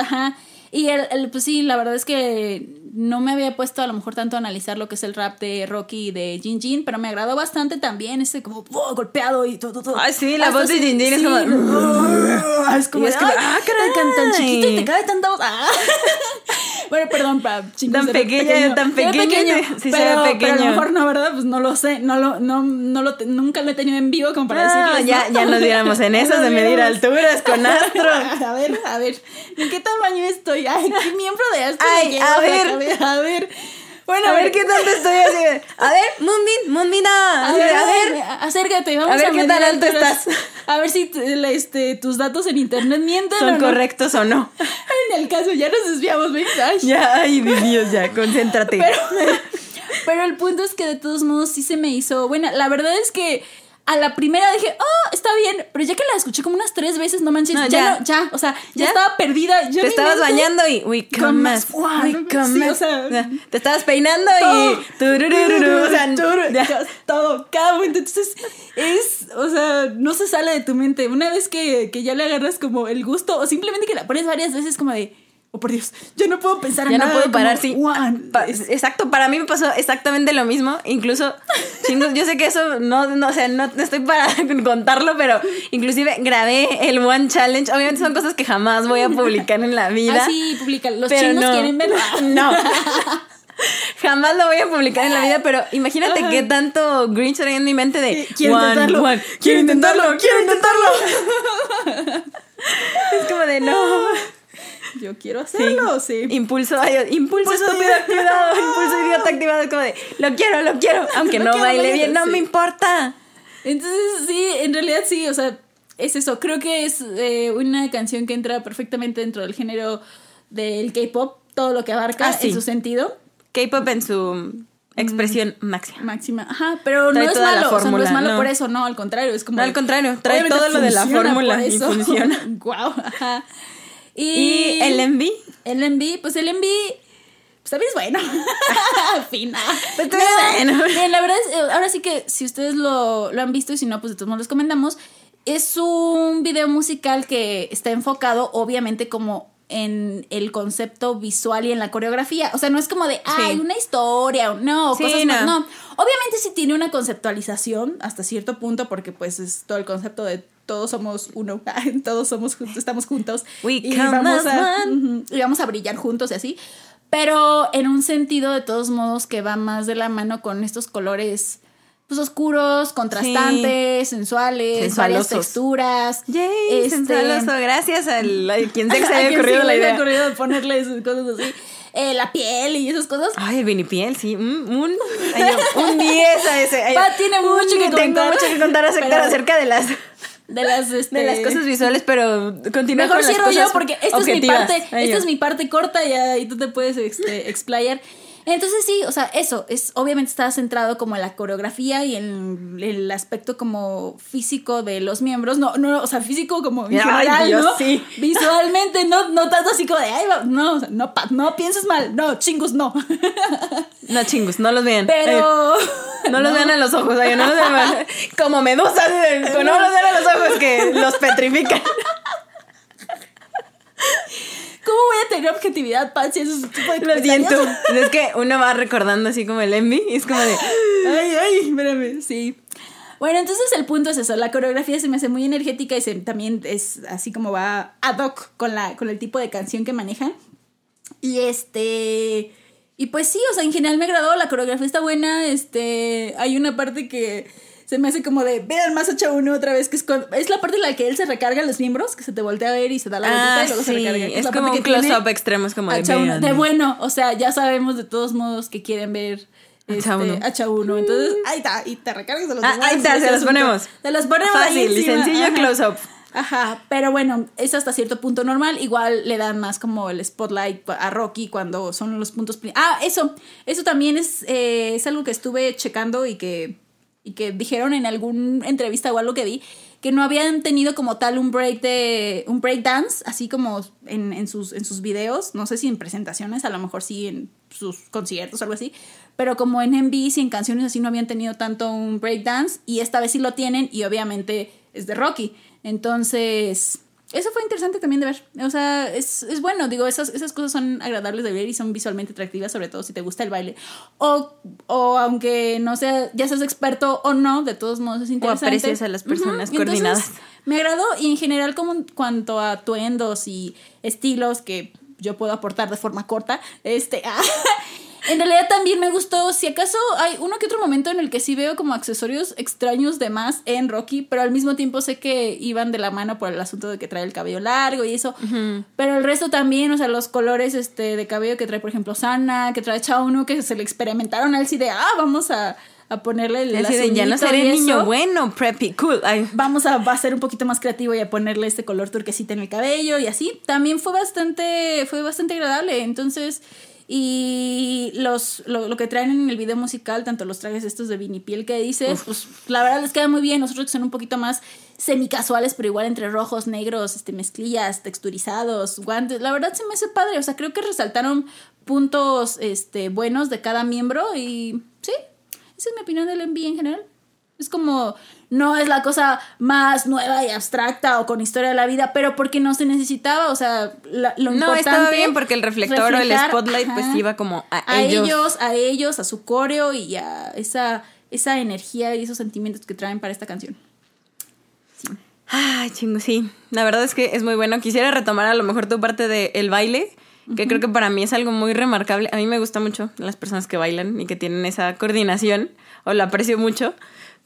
Ajá. Y el, el- pues sí, la verdad es que no me había puesto a lo mejor tanto a analizar lo que es el rap de Rocky y de Jin Jin, pero me agradó bastante también ese como ¡oh! golpeado y todo, todo. Ay, sí, la voz de Jin Jin es como- es como, Y es de, como, "Ay, ¡ah, caray! tan, tan chiquito y te cae tanta voz. Ah. bueno, perdón, para chingos, Tan era pequeño, tan Era pequeño, sí se ve pero, pequeño. Pero a lo mejor no, ¿verdad? Pues no lo sé, no lo, no, no lo, nunca lo he tenido en vivo como para No, decirles. ya, ¿no? ya nos diéramos en esas de medir alturas con Astro. A ver, a ver, ¿en qué tamaño estoy? Ay, ¿qué miembro de Astro Ay, me llevo a ver. A ver. Bueno, A ver qué tanto estoy de, A ver, Moonbeam, Moonbina. A ver, A ver. acércate, vamos a ver qué medir tan alto estás. A ver si este, tus datos en internet mienten o ¿Son no. correctos o no? En el caso, ya nos desviamos, ¿ves? Ay. Ya, ay, Dios, ya, concéntrate. Pero, pero el punto es que de todos modos sí se me hizo buena. La verdad es que a la primera dije, oh, está bien. Pero ya que la escuché como unas tres veces, no manches, No, ya, ya. no, ya, o sea, ya, ¿Ya? estaba perdida. Yo te estabas mente- bañando y. We come Sí, más. o sea, te estabas peinando todo. y tururururu, o sea, ya. todo, cada momento. Entonces, es, o sea, no se sale de tu mente. Una vez que, que ya le agarras como el gusto, o simplemente que la pones varias veces, como de, oh por Dios, ya no puedo pensar en Ya no nada. puedo parar, sí. Exacto, para mí me pasó exactamente lo mismo. Incluso, chingos, yo sé que eso no, no, o sea, no estoy para contarlo, pero inclusive grabé el One Challenge. Obviamente son cosas que jamás voy a publicar en la vida. Ah, sí, publica. Los pero chingos no. quieren verlo. No. Jamás lo voy a publicar en la vida, pero imagínate Ajá. qué tanto Grinch había en mi mente de Quiero one, intentarlo, one, quiero intentarlo, quiero intentarlo. es como de no. Yo quiero hacerlo, sí. Impulso, ay, impulso Impulso estúpido activado, impulso idiota activado, como de lo quiero, lo quiero, aunque no baile bien, no sí. me importa. Entonces, sí, en realidad sí, o sea, es eso. Creo que es eh, una canción que entra perfectamente dentro del género del K-pop, todo lo que abarca Ah, sí. en su sentido. K-pop en su expresión máxima. Máxima. Ajá, pero Trae no es malo, o sea, no es malo no. por eso, no, al contrario, es como... No, al contrario, trae todo lo de la fórmula y funciona. Guau, ajá. Y, Y el MV, El MV, pues el MV, pues también es bueno. Fina. Pues también es bueno. Bien, la verdad es, eh, ahora sí que si ustedes lo, lo han visto y si no, pues de todos modos les comentamos. Es un video musical que está enfocado, obviamente, como en el concepto visual y en la coreografía. O sea, no es como de, ay, una historia, no, Sí, cosas no. más. No, obviamente sí tiene una conceptualización hasta cierto punto, porque pues es todo el concepto de todos somos uno, todos somos juntos, estamos juntos. We y vamos a, y vamos a brillar juntos y así. Pero en un sentido, de todos modos, que va más de la mano con estos colores pues oscuros, contrastantes, sensuales, varias texturas. Yay, Este, sensualoso, gracias al a quien sea que se a haya ocurrido la idea. ocurrido ponerle esas cosas así. Eh, la piel y esas cosas. Ay, el vinipiel, sí. mm, un, ay, yo, un 10 a ese. ay, Pa, tiene un mucho que Tengo contar. mucho que contar acerca, acerca de las, De las, este, de las cosas visuales, pero continúa Mejor con las cierro cosas yo porque esta es mi parte, Ay, esta yo. es mi parte corta y ahí tú te puedes este, explayar. Entonces sí, o sea, eso, es obviamente está centrado como en la coreografía y en el aspecto como físico de los miembros, no, no, o sea, físico como en general, ¿no? sí. Visualmente, no, no tanto así como de, ay, no, no, no pienses mal, no, chingos, no. No chingus, no los vean. Pero... no, los vean a los ojos, ay, no los vean como medusas, no los vean a los ojos que los petrifican. ¿Cómo voy a tener objetividad, Patsy? Eso es tipo de Lo siento. Es que uno va recordando así como el envy y es como de. Ay, ay, espérame. Sí. Bueno, entonces el punto es eso. La coreografía se me hace muy energética y también es así como va ad hoc con, la, con el tipo de canción que manejan. Y este. Y pues sí, o sea, en general me agradó. La coreografía está buena. Este. Hay una parte que se me hace como de, vean más H1 otra vez, que es, es la parte en la que él se recarga los miembros, que se te voltea a ver y se da la vuelta y luego se recarga. Es, es como un close-up extremo, es como de, H1, de bueno, o sea, ya sabemos de todos modos que quieren ver H1. Este, H1. Entonces, ahí está, y te recargas de los ah, Ahí está, se los ponemos. Se los ponemos Fácil y sencillo close-up. Ajá, pero bueno, es hasta cierto punto normal. Igual le dan más como el spotlight a Rocky cuando son los puntos. Ah, eso, eso también es, eh, es algo que estuve checando y que y que dijeron en alguna entrevista o algo que vi que no habían tenido como tal un break de un break dance así como en, sus en sus videos no sé si en presentaciones a lo mejor sí en sus conciertos o algo así pero como en MVs y en canciones así no habían tenido tanto un break dance y esta vez sí lo tienen y obviamente es de Rocky. Entonces eso fue interesante también de ver. O sea, es, es, bueno, digo, esas, esas cosas son agradables de ver y son visualmente atractivas, sobre todo si te gusta el baile. O, o aunque no sea, ya seas experto o no, de todos modos es interesante. O aprecias a las personas coordinadas. me agradó y en general como en cuanto a tuendos y estilos que yo puedo aportar de forma corta, este... En realidad también me gustó, si acaso hay uno que otro momento en el que sí veo como accesorios extraños de más en Rocky, pero al mismo tiempo sé que iban de la mano por el asunto de que trae el cabello largo y eso. Pero el resto también, o sea, los colores este, de cabello que trae, por ejemplo, Sana, que trae Chauno, que se le experimentaron a él sí de, ah, vamos a, ponerle el de, ya no seré niño bueno, preppy, cool. Vamos a, va a ser un poquito más creativo y a ponerle este color turquesita en el cabello y así. También fue bastante, fue bastante agradable. Entonces, y los, lo, que traen en el video musical, tanto los trajes estos de vinipiel que dices, pues la verdad les queda muy bien. Nosotros que son un poquito más semicasuales, pero igual entre rojos, negros, este, mezclillas, texturizados, guantes. La verdad se me hace padre. O sea, creo que resaltaron puntos este, buenos de cada miembro y sí, esa es mi opinión del MV en general. Es como, no es la cosa más nueva y abstracta o con historia de la vida, pero porque no se necesitaba, o sea, lo importante... No, estaba bien porque el reflector o el spotlight pues iba como a, a ellos. A ellos, a su coreo y a esa, esa energía y esos sentimientos que traen para esta canción. Ay, chingo, sí. La verdad es que es muy bueno. Quisiera retomar a lo mejor tu parte del baile, que creo que para mí es algo muy remarcable. A mí me gusta mucho las personas que bailan y que tienen esa coordinación, o lo aprecio mucho.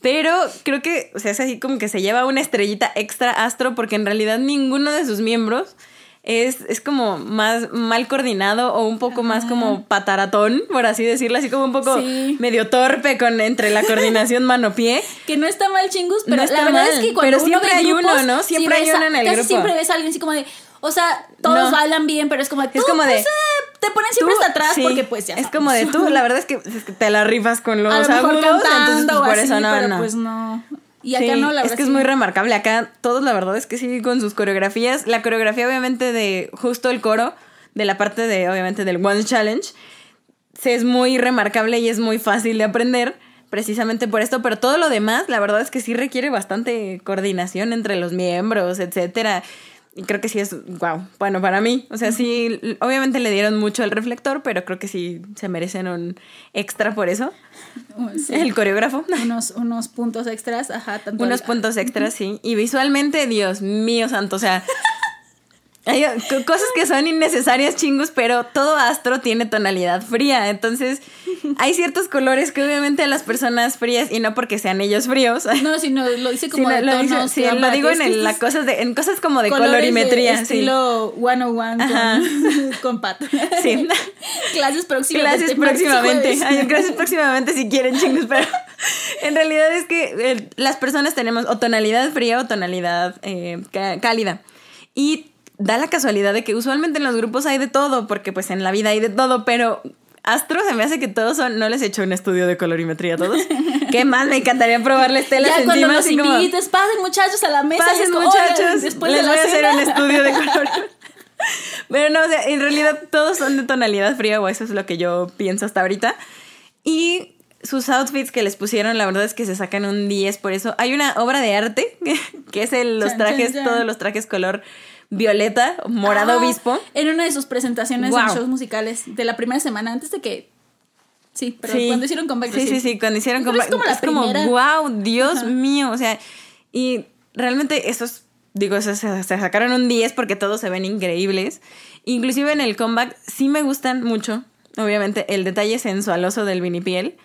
Pero creo que, o sea, es así como que se lleva una estrellita extra astro porque en realidad ninguno de sus miembros es, es como más mal coordinado o un poco más como pataratón, por así decirlo, así como un poco medio torpe con entre la coordinación mano-pie. Que no está mal chingus, pero la verdad es que cuando pero siempre hay uno, ¿no? Siempre hay uno en el grupo. Siempre ves a alguien así como de, o sea, todos bailan bien, pero es como, es como de, pues, eh, te ponen siempre hasta atrás porque pues ya. Es como de tú, la verdad es que, te la rifas con los agudos, entonces pues, por eso no, pero no. pues no. Y acá no, la verdad. Es que es muy remarcable. Acá todos, la verdad es que sí, con sus coreografías. La coreografía, obviamente, de justo el coro, de la parte de, obviamente, del One Challenge, se es muy remarcable y es muy fácil de aprender precisamente por esto, pero todo lo demás, la verdad es que sí requiere bastante coordinación entre los miembros, etcétera. Y creo que sí es, wow, bueno, para mí, o sea, sí, obviamente le dieron mucho al reflector, pero creo que sí se merecen un extra por eso. El coreógrafo. Unos, unos puntos extras, ajá. Tanto unos puntos extras, sí. Y visualmente, Dios mío santo, o sea, hay cosas que son innecesarias chingus, pero todo astro tiene tonalidad fría. Entonces, hay ciertos colores que obviamente a las personas frías, y no porque sean ellos fríos. No, sino lo dice como de lo, dice, sí, lo digo en, la cosas de, en cosas como de colorimetría. De estilo 101 con, con. Sí. clases próximamente. Clases próximamente. clases próximamente si quieren chingus, pero en realidad es que eh, las personas tenemos o tonalidad fría o tonalidad eh, cálida. Y da la casualidad de que usualmente en los grupos hay de todo, porque pues en la vida hay de todo, pero Astro se me hace que todos son. No les he hecho un estudio de colorimetría a todos. ¿Qué más? Me encantaría probarles telas Ya cuando los así como, invites, pasen muchachos a la mesa. Pasen como, muchachos. "Oigan, después les de la voy a hacer cena". un estudio de color. Pero no, o sea, en realidad todos son de tonalidad fría, o eso es lo que yo pienso hasta ahorita. Y sus outfits que les pusieron, la verdad es que se sacan un 10 por eso. Hay una obra de arte que es el, los Chan, trajes, chan, chan. todos los trajes color violeta, morado Ah, obispo. En una de sus presentaciones en Wow. shows musicales de la primera semana, antes de que. Sí, pero Sí. cuando hicieron comeback. Sí, sí, sí, cuando hicieron Creo que es comeback. como la primera. wow, Dios Ajá. mío. O sea, y realmente esos, digo, se, se- se sacaron un 10 porque todos se ven increíbles. Inclusive en el comeback sí me gustan mucho, obviamente, el detalle sensualoso del vinipiel.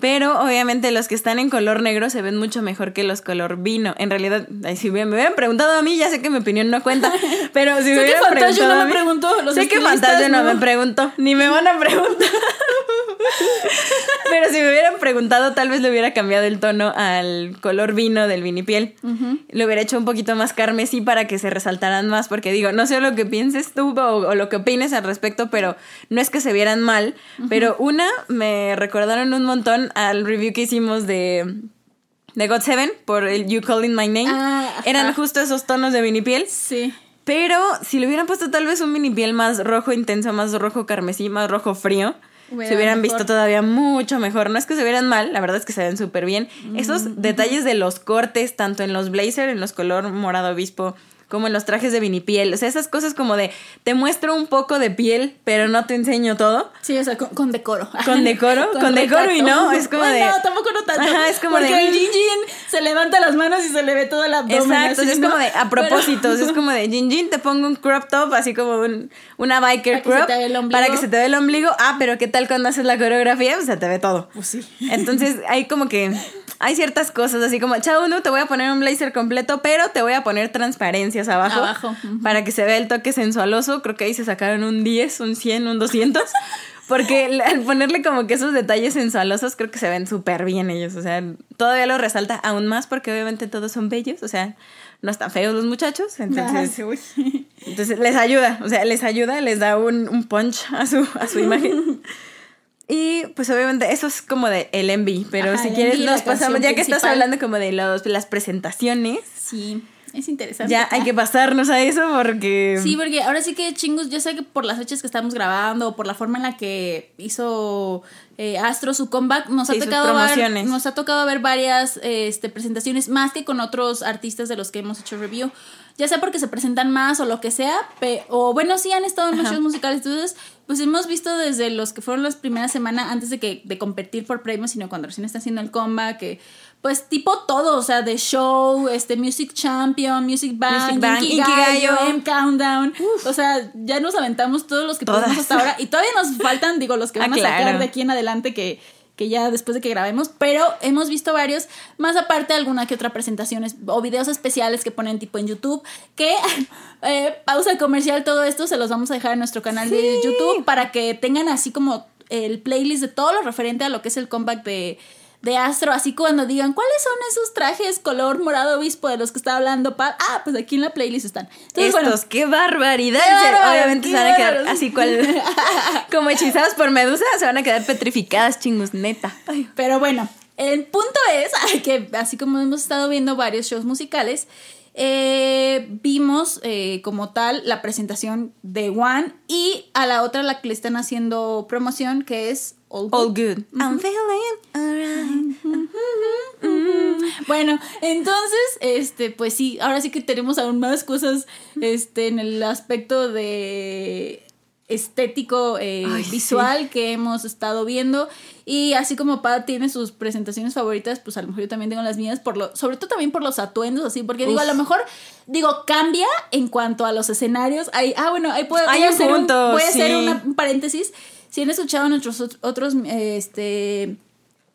Pero obviamente los que están en color negro se ven mucho mejor que los color vino. En realidad, si me hubieran preguntado a mí, ya sé que mi opinión no cuenta. Pero si me Sé que hubieran Fantasio preguntado no a me preguntó, los sé que Fantasio no no. me preguntó, ni me van a preguntar. Pero si me hubieran preguntado, tal vez le hubiera cambiado el tono al color vino del vinipiel. Le hubiera hecho un poquito más carmesí para que se resaltaran más, porque digo, no sé lo que pienses tú o, o lo que opines al respecto, pero no es que se vieran mal. Pero una, me recordaron un montón al review que hicimos de, de God Seven por el You Calling My Name. Ah. Eran justo esos tonos de vinipiel. Sí. Pero si le hubieran puesto tal vez un mini piel más rojo intenso, más rojo carmesí, más rojo frío, Hubiera se hubieran mejor. visto todavía mucho mejor. No es que se vieran mal, la verdad es que se ven súper bien. Esos detalles de los cortes, tanto en los blazer, en los color morado obispo, como en los trajes de vinipiel. O sea, esas cosas como de te muestro un poco de piel, pero no te enseño todo. Sí, o sea, con, con decoro. Con decoro, con decoro y no, es como Bueno, de- No, tampoco no tanto. Ajá, es como porque de- el Jin Jin se levanta las manos y se le ve todo el abdomen. Exacto, así, es ¿no? como de a Pero- propósito, es como de Jin Jin, te pongo un crop top, así como un, una biker Para que se crop te vea el ombligo. para que se te vea el ombligo. Ah, pero ¿qué tal cuando haces la coreografía? Pues se te ve todo. Pues sí. Entonces hay como que hay ciertas cosas así como, chao, no te voy a poner un blazer completo, pero te voy a poner transparencias abajo, Abajo, ujú. para que se vea el toque sensualoso. Creo que ahí se sacaron un 10, un 100, un 200. Porque al ponerle como que esos detalles sensualosos, creo que se ven súper bien ellos. O sea, todavía lo resalta aún más porque obviamente todos son bellos. O sea, no están feos los muchachos. Entonces, entonces les ayuda. O sea, les ayuda, les da un, un punch a su, a su imagen. Y pues obviamente eso es como de el envy, pero Ajá, si quieres nos pasamos, ya que estás principal. hablando como de los, las presentaciones, Sí, es interesante. ya hay que pasarnos a eso porque... Sí, porque ahora sí que chingos, yo sé que por las fechas que estamos grabando, o por la forma en la que hizo eh, Astro su comeback, nos ha tocado ver, nos ha tocado ver varias este, presentaciones más que con otros artistas de los que hemos hecho review. Ya sea porque se presentan más o lo que sea, o bueno, sí han estado en shows musicales. Entonces, pues hemos visto desde los que fueron las primeras semanas antes de que de competir por premios, sino cuando recién está haciendo el comeback, que pues tipo todo, o sea, de show, este Music Champion, Music Bank, Music Inkigayo. M Countdown. O sea, ya nos aventamos todos los que podemos hasta ahora. Y todavía nos faltan, digo, los que Ah, van a sacar claro. de aquí en adelante que, que ya después de que grabemos. Pero hemos visto varios, más aparte alguna que otra presentaciones o videos especiales que ponen tipo en YouTube. Que eh, pausa comercial, todo esto se los vamos a dejar en nuestro canal de YouTube para que tengan así como el playlist de todo lo referente a lo que es el comeback de de Astro, así cuando digan, ¿cuáles son esos trajes color morado obispo de los que está hablando? Pa? Ah, pues aquí en la playlist están. Entonces, Estos, bueno, qué barbaridad. Qué Obviamente qué se van a quedar así cual, como hechizadas por Medusa, se van a quedar petrificadas, chingus, neta. Ay. Pero bueno, el punto es que así como hemos estado viendo varios shows musicales, eh, vimos eh, como tal la presentación de One y a la otra la que le están haciendo promoción que es All Good. All good. I'm feeling alright. Bueno, entonces, este, pues sí, ahora sí que tenemos aún más cosas, este, en el aspecto de estético eh, Ay, visual que hemos estado viendo y así como Pat tiene sus presentaciones favoritas pues a lo mejor yo también tengo las mías por lo sobre todo también por los atuendos así porque digo a lo mejor digo cambia en cuanto a los escenarios hay ah bueno ahí puedo Hay voy a hacer un- punto, voy a hacer sí. una- un paréntesis si han escuchado nuestros ot- otros este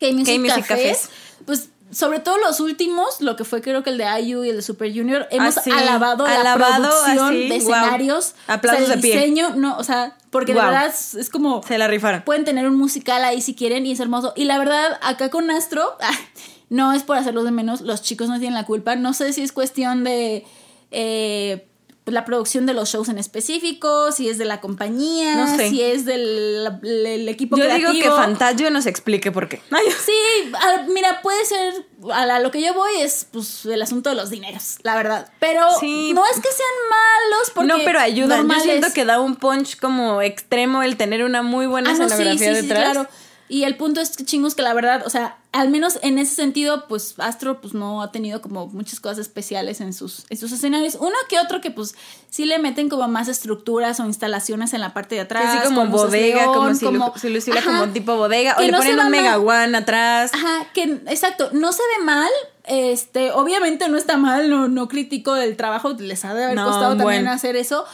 K-Music Cafés, Cafés. pues sobre todo los últimos, lo que fue creo que el de IU y el de Super Junior, hemos Ah, alabado, Alabado, la producción así, de wow. escenarios, Aplausos o sea, el de pie. diseño, no, o sea, porque Wow. de verdad es, es como Se la rifaron. pueden tener un musical ahí si quieren y es hermoso. Y la verdad, acá con Astro, ah, no es por hacerlos de menos, los chicos no tienen la culpa. No sé si es cuestión de, eh, pues, la producción de los shows en específico, si es de la compañía, No sé. si es del el equipo Yo creativo. digo que Fantagio nos explique por qué. Ay, Sí, a- mira, puede ser, a, la- lo que yo voy es pues el asunto de los dineros, la verdad. Pero Sí. no es que sean malos porque no, pero ayuda. Yo normales. siento que da un punch como extremo el tener una muy buena Ah, no, escenografía sí, sí, detrás. claro. Y el punto es que chingos que la verdad, o sea, al menos en ese sentido, pues Astro pues no ha tenido como muchas cosas especiales en sus, en sus escenarios. Uno que otro que pues sí le meten como más estructuras o instalaciones en la parte de atrás. Así como bodega, como si, lo- si lo hiciera Ajá. como tipo bodega. O le no ponen un mal. mega one atrás. Ajá, que exacto, no se ve mal. Este, obviamente no está mal, no, no critico el trabajo, les ha de haber No, costado también hacer eso.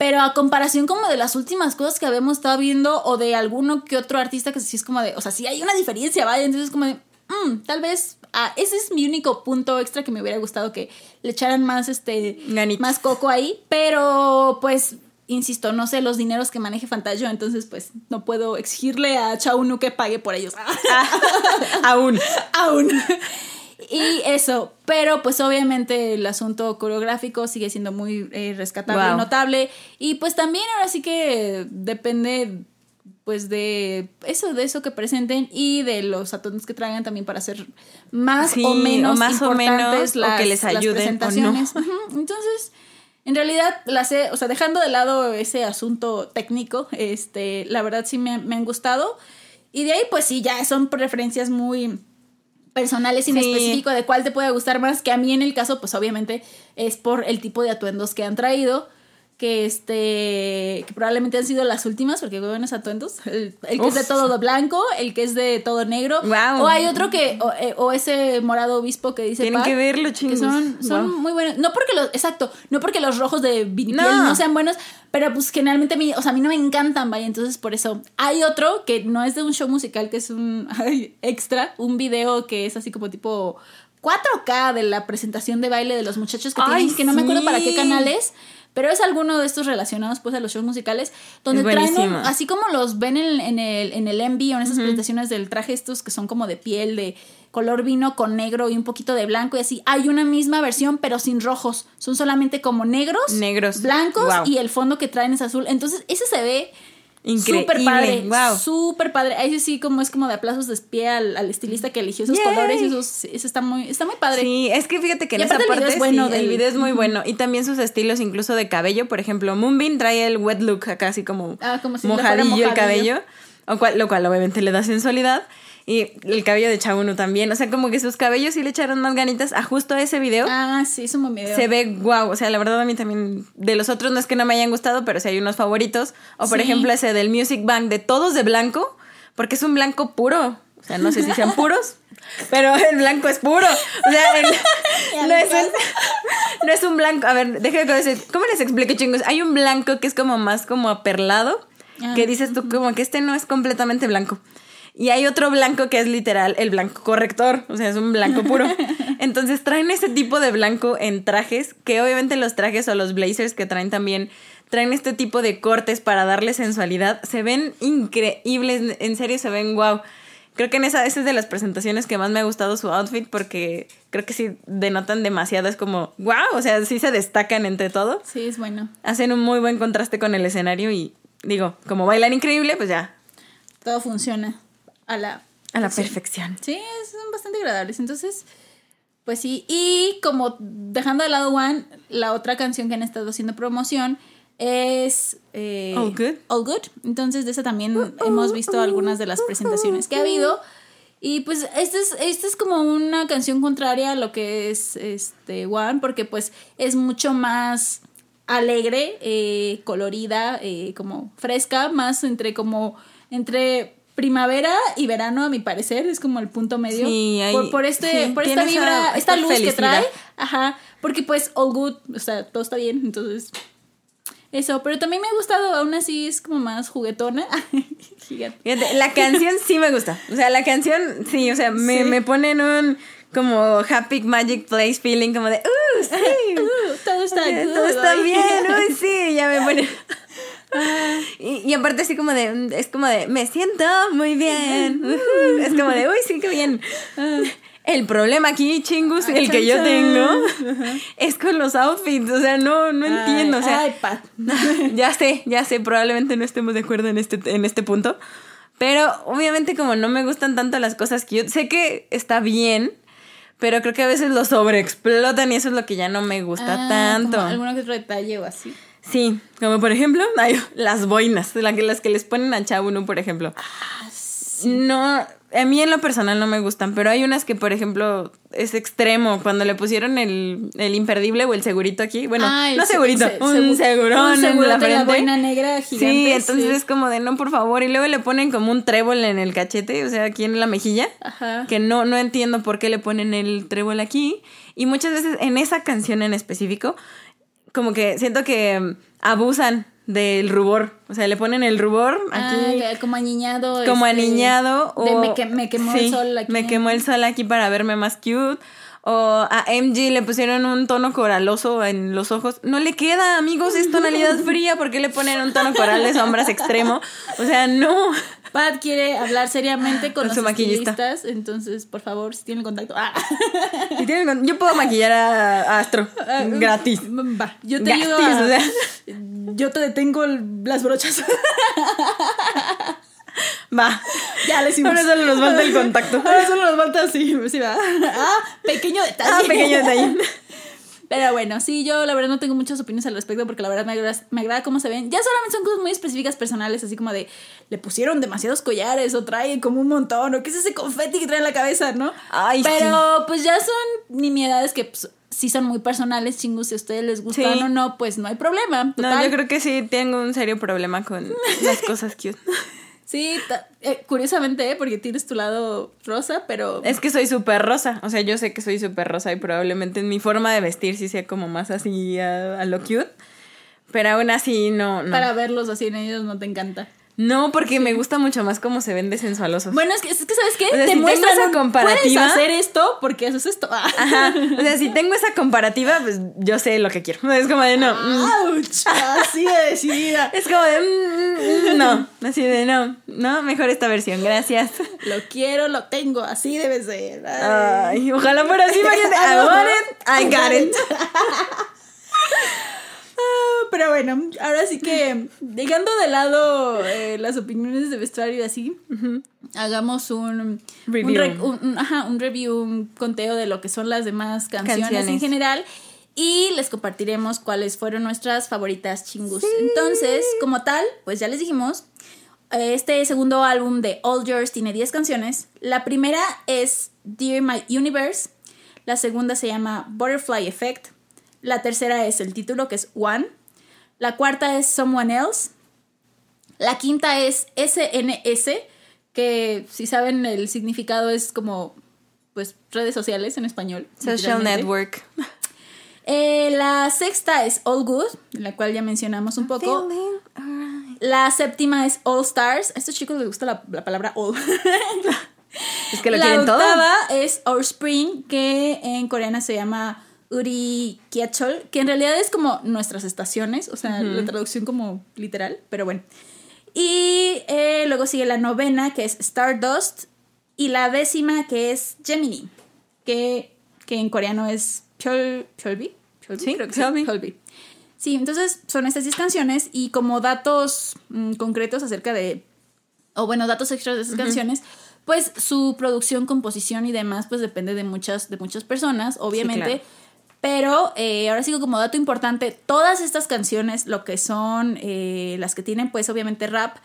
Pero a comparación como de las últimas cosas que habíamos estado viendo o de alguno que otro artista que sí es como de, o sea, sí hay una diferencia, vaya, entonces como de, mm, tal vez, ah, ese es mi único punto extra que me hubiera gustado que le echaran más, este, más coco ahí, pero pues, insisto, no sé los dineros que maneje Fantasio, entonces pues no puedo exigirle a Chaunu que pague por ellos. Aún. Aún. Y eso, pero pues obviamente el asunto coreográfico sigue siendo muy eh, rescatable, Wow. notable. Y pues también ahora sí que depende pues de eso, de eso que presenten y de los atuendos que traigan también para hacer más Sí, o menos o más o menos, o las, que les las ayuden o presentaciones. Entonces, en realidad, las he- o sea, dejando de lado ese asunto técnico, este, la verdad sí me, me han gustado. Y de ahí, pues sí, ya son preferencias muy personales Sí. específico de cuál te puede gustar más, que a mí en el caso, pues obviamente es por el tipo de atuendos que han traído, que este, que probablemente han sido las últimas, porque hay buenos atuendos, el, el que es de todo blanco, el que es de todo negro, Guau. o hay otro que, o, eh, o ese morado obispo que dice Tienen Pat, que verlo, que chingos. son, muy buenos, no porque los, exacto, no porque los rojos de vinipiel No. no. sean buenos, pero pues generalmente a mí, o sea, a mí no me encantan, vaya, entonces por eso. Hay otro que no es de un show musical, que es un ay, extra, un video que es así como tipo 4K de la presentación de baile de los muchachos que Ay, tienen, que no me acuerdo para qué sí. Pero es alguno de estos relacionados pues a los shows musicales donde traen un- así como los ven en, en el en el MV o en esas presentaciones del traje estos que son como de piel de color vino con negro y un poquito de blanco y así hay una misma versión pero sin rojos. Son solamente como negros Negros. blancos y el fondo que traen es azul. Entonces ese se ve Increíble. Súper padre, Wow. súper padre. Ahí sí como es como de aplausos de pie al, al estilista que eligió esos Yay. colores y esos, eso está muy, está muy padre. Sí, es que fíjate que en Y esa aparte el parte video es bueno sí, el del- video es muy bueno y también sus estilos incluso de cabello, por ejemplo, Moonbeam trae el wet look acá así como, Ah, como si mojadillo el cabello, o cual- lo cual obviamente le da sensualidad y el cabello de Chaunu también, o sea, como que sus cabellos sí le echaron más ganitas a justo ese video. Ah, sí, es un buen video. Se ve guau, o sea, la verdad a mí también, de los otros no es que no me hayan gustado, pero sí hay unos favoritos. O por Sí. ejemplo ese del Music Bank de todos de blanco, porque es un blanco puro. O sea, no sé si sean puros, pero el blanco es puro. O sea, el- no, es un, no es un blanco. A ver, déjame decir, ¿cómo les explico, chingos? Hay un blanco que es como más como aperlado, Ah, que dices tú como que este no es completamente blanco. Y hay otro blanco que es literal el blanco corrector, o sea, es un blanco puro. Entonces traen ese tipo de blanco en trajes, que obviamente los trajes o los blazers que traen también traen este tipo de cortes para darle sensualidad. Se ven increíbles, en serio se ven wow. Creo que en esa, esa es de las presentaciones que más me ha gustado su outfit porque creo que sí denotan demasiado, es como wow, o sea, sí se destacan entre todo. Sí, es bueno. Hacen un muy buen contraste con el escenario y digo, como bailan increíble, pues ya, Todo funciona a la... a la perfección. Sí, son bastante agradables. Entonces, pues sí. Y como dejando de lado One, la otra canción que han estado haciendo promoción es eh, All Good. All Good. Entonces, de esa también Uh, hemos visto algunas de las presentaciones que ha habido. Y pues esta es, esta es como una canción contraria a lo que es este One, porque pues es mucho más alegre, eh, colorida, eh, como fresca, más entre como entre primavera y verano, a mi parecer, es como el punto medio. Sí, hay- por, por este, sí, por esta vibra, esta, esta luz que trae. Ajá. Porque pues all good, o sea, todo está bien, entonces. Eso, pero también me ha gustado, aún así es como más juguetona. Gigante. Fíjate, la canción sí me gusta. O sea, la canción sí, o sea, me, Sí. me pone en un como happy magic place feeling como de, uh, sí. Uh, todo está Ok, good, todo está bien, uy, sí, ya me pone. Y, y aparte así como de, es como de, me siento muy bien. Es como de, uy, sí, qué bien. El problema aquí, chingus, Ah, el que yo chan. tengo, es con los outfits. O sea, no, no entiendo. O sea, Ay, Pat. ya sé, ya sé, probablemente no estemos de acuerdo en este, en este punto. Pero obviamente como no me gustan tanto las cosas cute, sé que está bien, pero creo que a veces lo sobreexplotan y eso es lo que ya no me gusta Ah, tanto. como que otro detalle o así. Sí, como por ejemplo, ay, las boinas, las que les ponen a Chabunu, por ejemplo. No, a mí en lo personal no me gustan, pero hay unas que, por ejemplo, es extremo. Cuando le pusieron el, el imperdible o el segurito aquí, bueno, Ah, no se- segurito, se- un segu- segurón un en la en la frente. boina negra gigante. Sí, entonces sí. es como de no, por favor. Y luego le ponen como un trébol en el cachete, o sea, aquí en la mejilla. Ajá. Que no, no entiendo por qué le ponen el trébol aquí. Y muchas veces en esa canción en específico, como que siento que mm, abusan del rubor. O sea, le ponen el rubor aquí. Ah, como aniñado. como este, aniñado. de o, me, que- me quemó el sol aquí. Me quemó el sol aquí para verme más cute. O a MG le pusieron un tono coraloso en los ojos. No le queda, amigos, es tonalidad fría. ¿Por qué le ponen un tono coral de sombras extremo? O sea, no. Pat quiere hablar seriamente con, Con los su maquillista. estilistas, entonces, por favor, si tienen contacto. Ah. Y tienen- Yo puedo maquillar a, Astro gratis. Va, yo te Gratis, ayudo a- o sea. Yo te detengo el- las brochas. Va. ya le hicimos. Ahora solo nos falta el contacto. Ahora solo nos falta así, sí, va. Ah, pequeño detalle. Ah, pequeño detalle. Pero bueno, sí, yo la verdad no tengo muchas opiniones al respecto porque la verdad me agrada, me agrada cómo se ven. Ya solamente son cosas muy específicas personales, así como de le pusieron demasiados collares o trae como un montón o qué es ese confeti que trae en la cabeza, ¿no? Ay, Pero pues ya son nimiedades que pues, sí son muy personales, chingus, si a ustedes les gustan Sí. o no, pues no hay problema. No, yo creo que sí tengo un serio problema con las cosas cute. Sí, eh, curiosamente, ¿eh? porque tienes tu lado rosa, pero... Es que soy súper rosa. O sea, yo sé que soy súper rosa y probablemente en mi forma de vestir sí sea como más así a, a lo cute. Pero aún así no, no. Para verlos así en ellos no te encanta. No, porque me gusta mucho más cómo se ven de sensualosos. Bueno, es que, es que ¿sabes qué? O sea, te si esa comparativa- Puedes hacer esto porque haces esto. Ah. Ajá. O sea, si tengo esa comparativa, pues yo sé lo que quiero. Es como de no. mm. ¡Auch! Así de decidida. Es como de mm, mm, no. Así de no. No, mejor esta versión. Gracias. Lo quiero, lo tengo, así debe ser. Ay. Ay, ojalá fuera así. I want it, I got it. Ah, Pero bueno, ahora sí que dejando de lado eh, las opiniones de vestuario y así, hagamos un Review. Un, rec- un- un- ajá, un review, un conteo de lo que son las demás canciones, en Canciones. general. Y les compartiremos cuáles fueron nuestras favoritas chingus. Entonces, como tal, pues ya les dijimos, este segundo álbum de All Yours tiene 10 canciones. La primera es Dear My Universe. La segunda se llama Butterfly Effect. La tercera es el título, que es One. La cuarta es Someone Else. La quinta es SNS, que si saben el significado es como pues redes sociales en español. Social. Network. Eh, la sexta es All Good, la cual ya mencionamos un poco. La séptima es All Stars. A estos chicos les gusta la, la palabra All. Es que lo la quieren todo. octava es Our Spring, que en coreana se llama Uri Kiachol, que en realidad es como nuestras estaciones, o sea, la traducción como literal, pero bueno. Y eh, luego sigue la novena, que es Stardust, y la décima, que es Gemini, que, que en coreano es Pyol, Pyolbi. Sí, creo que. Pyolbi. Sí, entonces son estas 10 canciones y como datos mm, concretos acerca de o bueno, datos extras de esas canciones, pues su producción, composición y demás, pues depende de muchas, de muchas personas, obviamente. claro. Pero eh, ahora sigo como dato importante, todas estas canciones, lo que son eh, las que tienen, pues obviamente rap,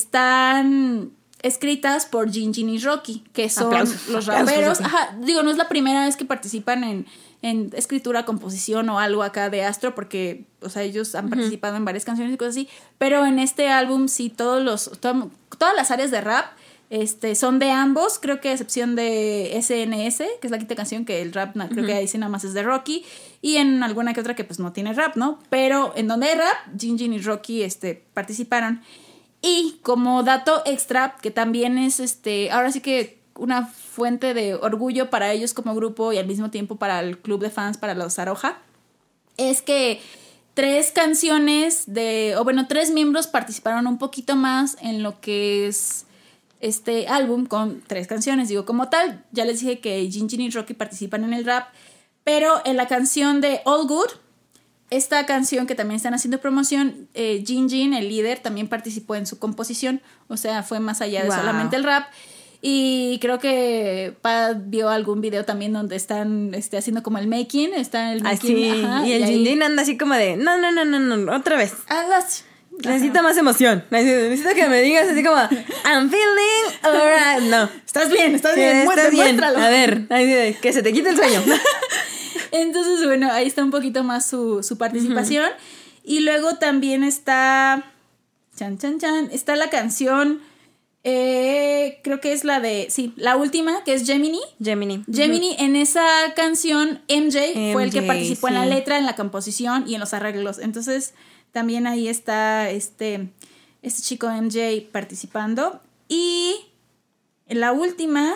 están escritas por Jin Jin y Rocky, que son Aplausos, los raperos. Ajá, digo, no es la primera vez que participan en, en escritura, composición o algo acá de Astro, porque, o sea, ellos han participado en varias canciones y cosas así, pero en este álbum sí todos los, to- todas las áreas de rap este, son de ambos, creo que a excepción de SNS, que es la quinta canción, que el rap na- creo que ahí sí nada más es de Rocky, y en alguna que otra que pues no tiene rap, ¿no? Pero en donde hay rap, Jin Jin y Rocky este, participaron. Y como dato extra, que también es este, ahora sí que una fuente de orgullo para ellos como grupo y al mismo tiempo para el club de fans, para los Aroja, es que tres canciones de, o bueno, tres miembros participaron un poquito más en lo que es este álbum con tres canciones. Digo, como tal, ya les dije que Jin Jin y Rocky participan en el rap, pero en la canción de All Good, esta canción que también están haciendo promoción, eh, Jin Jin, el líder, también participó en su composición, o sea, fue más allá de Wow. solamente el rap. Y creo que Pa vio algún video también donde están este, haciendo como el making, está el making. Así. ajá, y el Jin Jin anda así como de, no, no, no, no, no, otra vez. Ah, las- Necesito más emoción. Necesito, necesito que me digas así como, I'm feeling alright. No. Estás bien, estás Sí, bien, estás bien. A ver, que se te quite el sueño. Entonces, bueno, ahí está un poquito más su, su participación. Y luego también está. Chan, chan, chan. Está la canción. eh, creo que es la de. Sí, la última, que es Gemini. Gemini. Gemini, en esa canción, MJ, fue el que participó en la letra, en la composición y en los arreglos. Entonces, también ahí está este, este chico MJ participando. Y la última,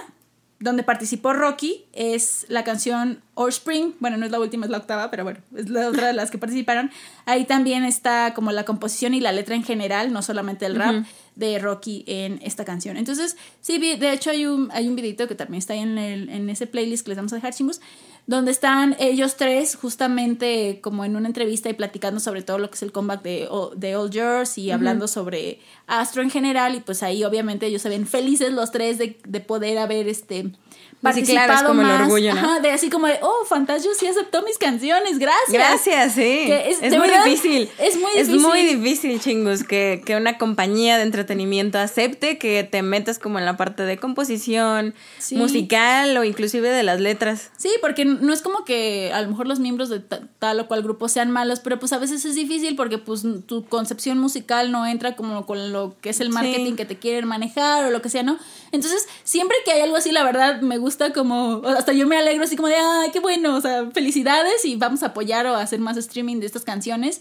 donde participó Rocky, es la canción Spring. Bueno, no es la última, es la octava, pero bueno, es la otra de las que participaron. Ahí también está como la composición y la letra en general, no solamente el rap de Rocky en esta canción. Entonces, sí, de hecho hay un, hay un videito que también está ahí en, el- en ese playlist que les vamos a dejar, chingus, donde están ellos tres justamente como en una entrevista y platicando sobre todo lo que es el comeback de, de All Yours y hablando sobre Astro en general y pues ahí obviamente ellos se ven felices los tres de, de poder haber este Pues sí, claro, es participado como el más. orgullo, ¿no? Ajá, de así como de, oh, Fantasio sí aceptó mis canciones, gracias. Gracias, sí. Que es- es muy verdad, difícil. es muy Es difícil. muy difícil, chingus, que, que una compañía de entretenimiento acepte que te metas como en la parte de composición, Sí. musical o inclusive de las letras. Sí, porque no es como que a lo mejor los miembros de ta- tal o cual grupo sean malos, pero pues a veces es difícil porque pues tu concepción musical no entra como con lo que es el marketing Sí. que te quieren manejar o lo que sea, ¿no? Entonces, siempre que hay algo así, la verdad, me gusta como, hasta yo me alegro así como de, ay, qué bueno, o sea, felicidades y vamos a apoyar o a hacer más streaming de estas canciones.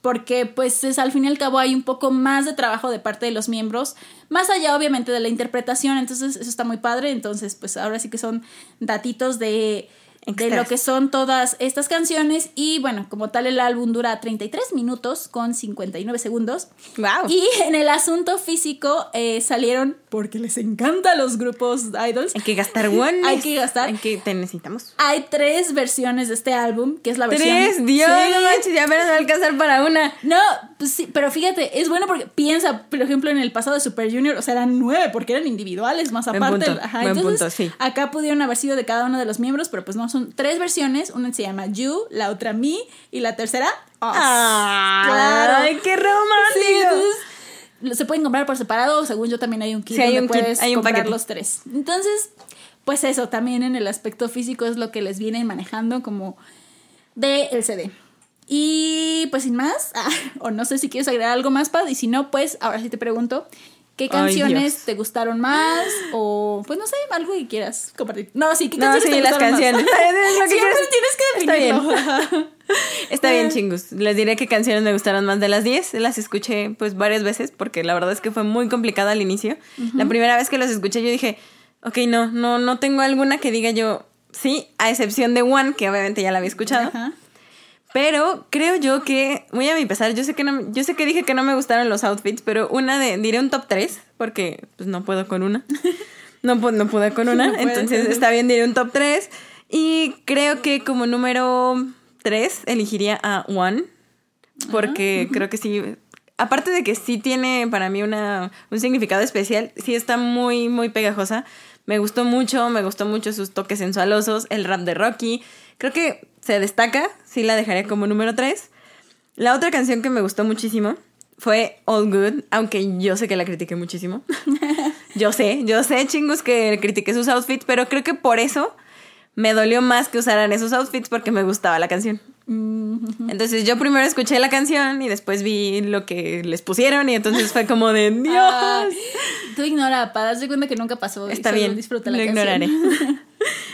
Porque pues es al fin y al cabo hay un poco más de trabajo de parte de los miembros, más allá obviamente de la interpretación, entonces eso está muy padre, entonces pues ahora sí que son datitos de, de lo que son todas estas canciones y bueno, como tal el álbum dura 33 minutos con 59 segundos Wow. y en el asunto físico eh, salieron, porque les encantan los grupos idols, Hay que gastar one. Hay que gastar. Hay que te necesitamos. hay tres versiones de este álbum, que es la versión... Tres, Dios, Sí. no manches, ya apenas va a alcanzar para una. No, pues sí, pero fíjate, es bueno porque piensa, por ejemplo, en el pasado de Super Junior, o sea, eran nueve porque eran individuales más Buen aparte. punto, Ajá, buen entonces, punto, sí. acá pudieron haber sido de cada uno de los miembros, pero pues no, son tres versiones. Una se llama You, la otra Me y la tercera Us. Claro. Ay, qué Sí, romántico. entonces, lo- se pueden comprar por separado, según yo también hay un kit Sí, hay donde un kit, puedes hay comprar los tres. Entonces, pues eso, también en el aspecto físico es lo que les vienen manejando como de el CD. Y pues sin más, ah, o no sé si quieres agregar algo más, Pad, y si no, pues ahora sí te pregunto, ¿qué canciones te gustaron más? O pues no sé, algo que quieras compartir. No, sí, ¿qué No, canciones sí, te las gustaron más? canciones. Es lo que Siempre quieres. tienes que Está bien. definirlo. Está bien, chingus. Les diré qué canciones me gustaron más de las 10. Las escuché pues varias veces porque la verdad es que fue muy complicado al inicio. La primera vez que las escuché yo dije, ok, no, no, no tengo alguna que diga yo sí, a excepción de One, que obviamente ya la había escuchado. Ajá. Pero creo yo que, muy a mi pesar, yo sé que no, yo sé que dije que no me gustaron los outfits, pero una de, diré un top 3, porque pues no puedo con una. No, no pude con una, No entonces está bien, diré un top 3. Y creo que como número 3 elegiría a One, porque creo que sí, aparte de que sí tiene para mí una, un significado especial, sí está muy, muy pegajosa. Me gustó mucho, me gustó mucho sus toques sensualosos, el rap de Rocky. Creo que se destaca, sí la dejaría como número 3. La otra canción que me gustó muchísimo fue All Good, aunque yo sé que la critiqué muchísimo. yo sé, yo sé, chingos, que critiqué sus outfits, pero creo que por eso me dolió más que usaran esos outfits porque me gustaba la canción. Entonces yo primero escuché la canción y después vi lo que les pusieron y entonces fue como de Dios. Ah, tú ignora, para darse cuenta que nunca pasó. Está bien, Disfruta lo la canción. ignoraré.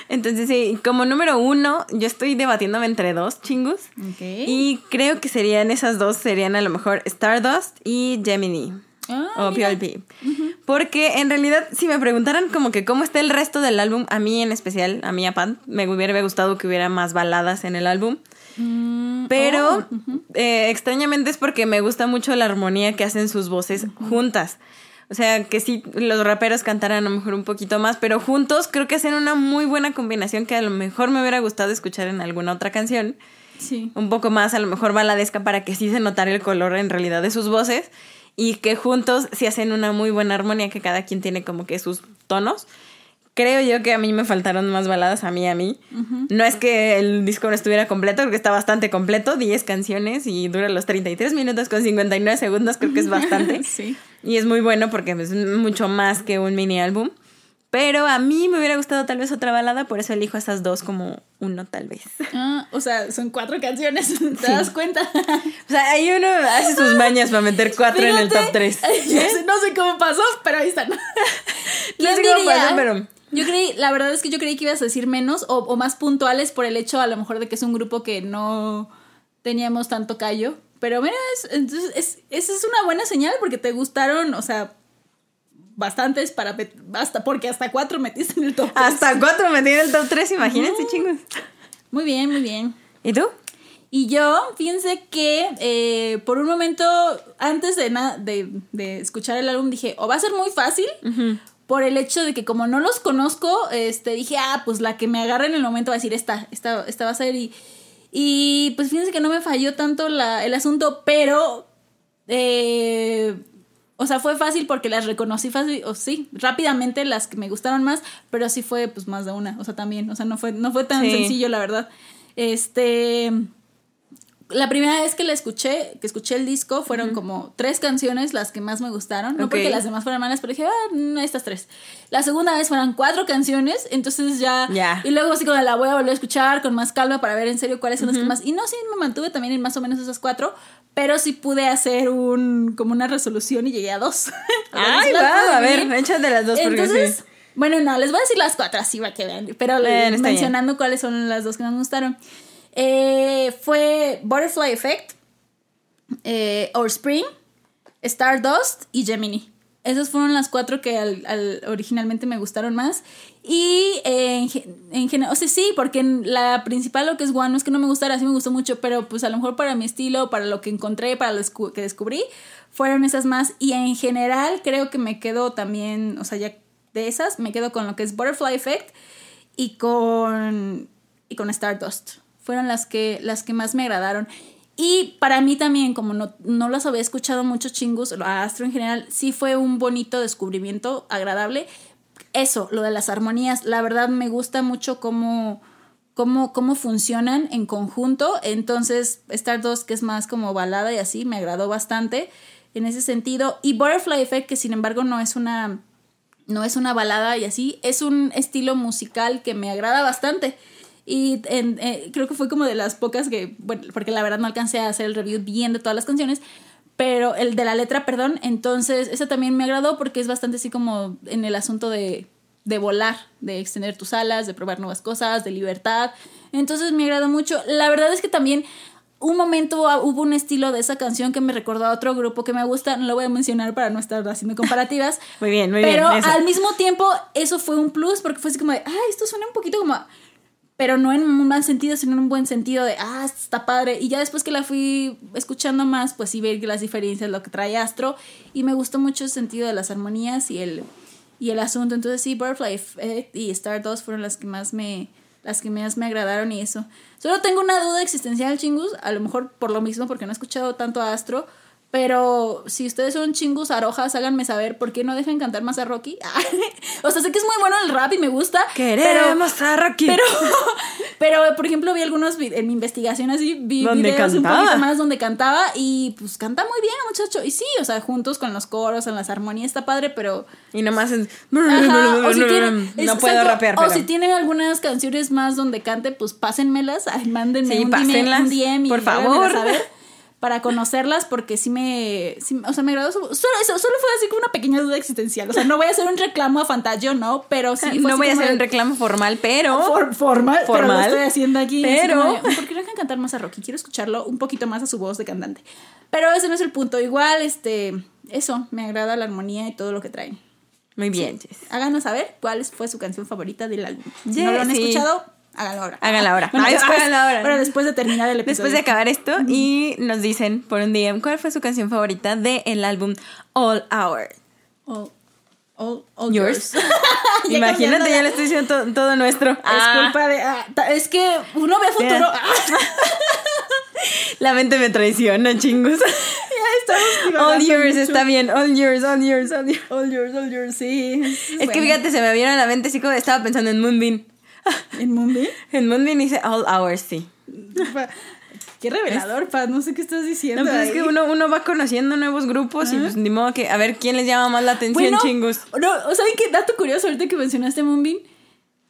Entonces sí, como número uno, yo estoy debatiéndome entre dos chingus. Y creo que serían esas dos, serían a lo mejor Stardust y Gemini. Ah, o. PLP. Porque en realidad, si me preguntaran como que cómo está el resto del álbum, a mí en especial, a mí a Pat, me hubiera gustado que hubiera más baladas en el álbum. Mm, Pero oh, eh, extrañamente es porque me gusta mucho la armonía que hacen sus voces juntas. O sea, que sí, los raperos cantaran a lo mejor un poquito más, pero juntos creo que hacen una muy buena combinación que a lo mejor me hubiera gustado escuchar en alguna otra canción. Sí. Un poco más, a lo mejor baladesca para que sí se notara el color en realidad de sus voces y que juntos sí hacen una muy buena armonía que cada quien tiene como que sus tonos. Creo yo que a mí me faltaron más baladas a mí, a mí. No es que el disco no estuviera completo, porque está bastante completo, 10 canciones y dura los 33 minutos con 59 segundos, creo que es bastante. Sí. Y es muy bueno porque es mucho más que un mini álbum. Pero a mí me hubiera gustado tal vez otra balada, por eso elijo esas dos como uno tal vez. Ah, o sea, son cuatro canciones, ¿te das cuenta? O sea, ahí uno hace sus mañas para meter cuatro en el top tres. Sé- no sé cómo pasó, pero ahí están. No ¿Quién sé cómo diría? pasó, pero... Yo creí, la verdad es que yo creí que ibas a decir menos o, o más puntuales por el hecho a lo mejor de que es un grupo que no teníamos tanto callo. Pero mira, es, entonces es, esa es una buena señal porque te gustaron, o sea, bastantes para basta, porque hasta cuatro metiste en el top. tres. Hasta cuatro metí en el top tres, imagínense, chingos. Muy bien, muy bien. ¿Y tú? Y yo, fíjense que eh, por un momento, antes de, de, de escuchar el álbum, dije, o va a ser muy fácil, por el hecho de que como no los conozco, este, dije, ah, pues la que me agarre en el momento va a decir, esta, esta, esta va a ser. Y, y pues fíjense que no me falló tanto la, el asunto, pero, eh, o sea, fue fácil porque las reconocí fácil, o sí, rápidamente las que me gustaron más, pero sí fue pues más de una, o sea, también, o sea, no fue, no fue tan Sí. sencillo, la verdad. Este la primera vez que la escuché, que escuché el disco, fueron como tres canciones las que más me gustaron. No porque las demás fueran malas, pero dije, ah, mm, estas tres. La segunda vez fueron cuatro canciones, entonces ya. Ya. Y luego así como la voy a volver a escuchar con más calma para ver en serio cuáles son las que más. Y no, sí, me mantuve también en más o menos esas cuatro, pero sí pude hacer un como una resolución y llegué a dos. Ay, va, a ver, échate las dos porque Entonces, sí. bueno, no, les voy a decir las cuatro así para que vean, pero mencionando cuáles son las dos que más me gustaron. Eh, fue Butterfly Effect, eh, Or Spring, Stardust y Gemini. Esas fueron las cuatro que al- al- originalmente me gustaron más. Y eh, en, ge- en general, o sea, sí, porque la principal, lo que es One, es que no me gustara, sí me gustó mucho, pero pues a lo mejor para mi estilo, para lo que encontré, para lo que descubrí, fueron esas más. Y en general creo que me quedo también, o sea, ya de esas, me quedo con lo que es Butterfly Effect y con, y con Stardust. Fueron las que, las que más me agradaron. Y para mí también, como no, no las había escuchado mucho chingus, a Astro en general, sí fue un bonito descubrimiento, agradable. Eso, lo de las armonías, la verdad me gusta mucho cómo, cómo, cómo funcionan en conjunto. Entonces, Stardust, que es más como balada y así, me agradó bastante en ese sentido. Y Butterfly Effect, que sin embargo no es una no es una balada y así, es un estilo musical que me agrada bastante. Y en- eh, creo que fue como de las pocas que, bueno, porque la verdad no alcancé a hacer el review bien de todas las canciones, pero el de la letra, perdón, entonces esa también me agradó porque es bastante así como en el asunto de, de volar, de extender tus alas, de probar nuevas cosas, de libertad. Entonces me agradó mucho. La verdad es que también un momento hubo un estilo de esa canción que me recordó a otro grupo que me gusta, no lo voy a mencionar para no estar haciendo comparativas. Muy bien, muy pero bien. eso. al mismo tiempo, eso fue un plus porque fue así como de, ay, esto suena un poquito como. a-". Pero no en un mal sentido, sino en un buen sentido de, ah, está padre. Y ya después que la fui escuchando más, pues sí ver las diferencias, lo que trae Astro. Y me gustó mucho el sentido de las armonías y el, y el asunto. Entonces sí, Butterfly Effect y Stardust fueron las que más me, las que más me agradaron y eso. Solo tengo una duda existencial, chingus. A lo mejor por lo mismo, porque no he escuchado tanto a Astro. Pero si ustedes son chingus arojas, háganme saber por qué no dejan cantar más a Rocky. o sea, sé que es muy bueno el rap y me gusta. Queremos a Rocky. Pero, pero, por ejemplo, vi algunos en mi investigación así, vi Donde videos un cantaba. poquito más donde cantaba y pues canta muy bien, muchacho. Y sí, o sea, juntos con los coros, en las armonías está padre, pero Y nomás. Ajá, o si tiene, no puedo rapear, O pero... si tiene algunas canciones más donde cante, pues pásenmelas, mándenme Sí, un, pásenlas, DM, un DM y por favor. saber para conocerlas porque sí me, sí- o sea, me agradó. su- Solo, eso, solo fue así como una pequeña duda existencial. O sea, no voy a hacer un reclamo a Fantasio, no, pero sí. fue no voy a hacer de- un reclamo formal, pero... For- formal, pero lo Formal. estoy haciendo aquí. Pero- de, ¿Por qué no dejan cantar más a Rocky? Quiero escucharlo un poquito más a su voz de cantante. Pero ese no es el punto. Igual, este, eso, me agrada la armonía y todo lo que traen. Muy bien. Háganos saber cuál fue su canción favorita del álbum. Si Yeah, no lo han sí. escuchado, háganlo ahora. Háganlo ahora. Bueno, Ay, después, háganlo ahora. Pero después de terminar el episodio. Después de acabar esto y nos dicen por un DM cuál fue su canción favorita del álbum All Hour. All, all, all Yours. Imagínate, ya la- le estoy diciendo todo, todo nuestro. Es Ah, culpa de. ah, es que uno ve futuro. Ah, La mente me traiciona, chingos. ya estamos All yours mucho. está bien. All yours, all yours, all yours. All yours, all yours, sí. Es que fíjate, se me vieron a la mente así como estaba pensando en Moonbeam. En Mumbai. En Moonbeam dice all hours, sí. Qué revelador, Paz. No sé qué estás diciendo. No, pues es que uno, uno va conociendo nuevos grupos y pues ni modo que a ver quién les llama más la atención, Bueno, chingos. No, ¿saben qué dato curioso ahorita que mencionaste Moonbeam?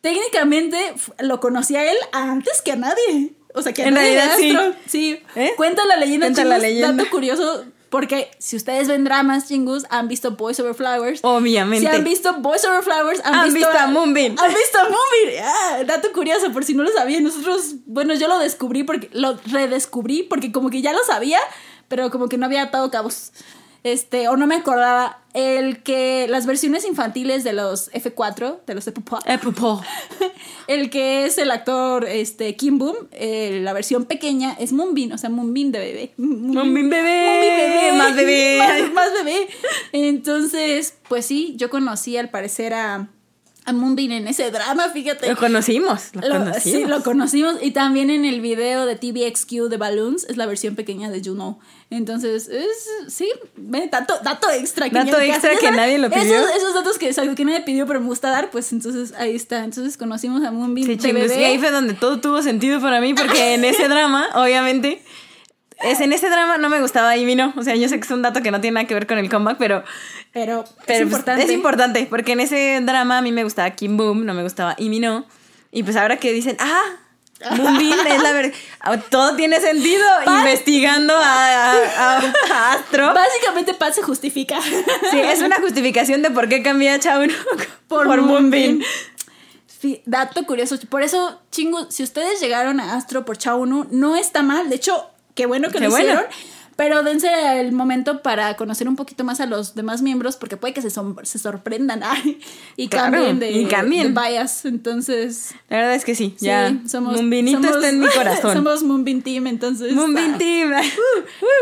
Técnicamente lo conocía él antes que a nadie. O sea, que a En nadie realidad, sí. Sí. ¿Eh? Cuenta la leyenda, Cuenta la chingos, leyenda. Dato curioso, porque si ustedes ven dramas, chingus, han visto Boys Over Flowers. Obviamente. Si han visto Boys Over Flowers, han, Han visto a Moonbeam. Han visto a Moonbeam. Ah, dato curioso, por si no lo sabían. Nosotros, bueno, yo lo descubrí porque lo redescubrí porque como que ya lo sabía, pero como que no había atado cabos. Este, o no me acordaba. El que las versiones infantiles de los F4, de los F4, Eh, popó. El que es el actor este, Kim Boom, eh, la versión pequeña es Moonbeam, o sea, Moonbeam de bebé. Moonbeam bebé. Moonbeam bebé. Más bebé. Más, más bebé. Entonces, pues sí, yo conocí al parecer a, a Moonbeam en ese drama, fíjate. Lo conocimos. Lo, Lo- conocimos. sí, lo conocimos. Y también en el video de TVXQ de Balloons es la versión pequeña de Juno. Entonces, es. Sí, ve, dato, dato extra. Dato ya- extra que nadie lo pidió. Esos, esos datos que, exacto, que nadie pidió, pero me gusta dar, pues entonces ahí está. Entonces conocimos a Moonbeam Sí, de bebé. Y ahí fue donde todo tuvo sentido para mí, porque en ese drama, obviamente, es en ese drama no me gustaba Amy no. O sea, yo sé que es un dato que no tiene nada que ver con el comeback, pero, Pero, pero es pues, importante. es importante, porque en ese drama a mí me gustaba Kim Boom, no me gustaba Amy no. Y pues ahora que dicen, ah, Moonbeam es la verdad. Todo tiene sentido. Investigando a, a- a- a Astro. Básicamente, Pat se justifica. Sí, es una justificación de por qué cambié a Chauno por, Por. Moonbeam. Sí, dato curioso. Por eso, chingo, si ustedes llegaron a Astro por Chao 1, no está mal. De hecho, qué bueno que Qué lo bueno. hicieron. Pero dense el momento para conocer un poquito más a los demás miembros, porque puede que se, se sorprendan ay, y Claro, cambien de, y cambien. de bias. Entonces, La verdad es que sí, ya. sí, somos. Moonbeamito somos- está en mi corazón. somos Moonbeam Team, entonces. Moonbeam ah, Team.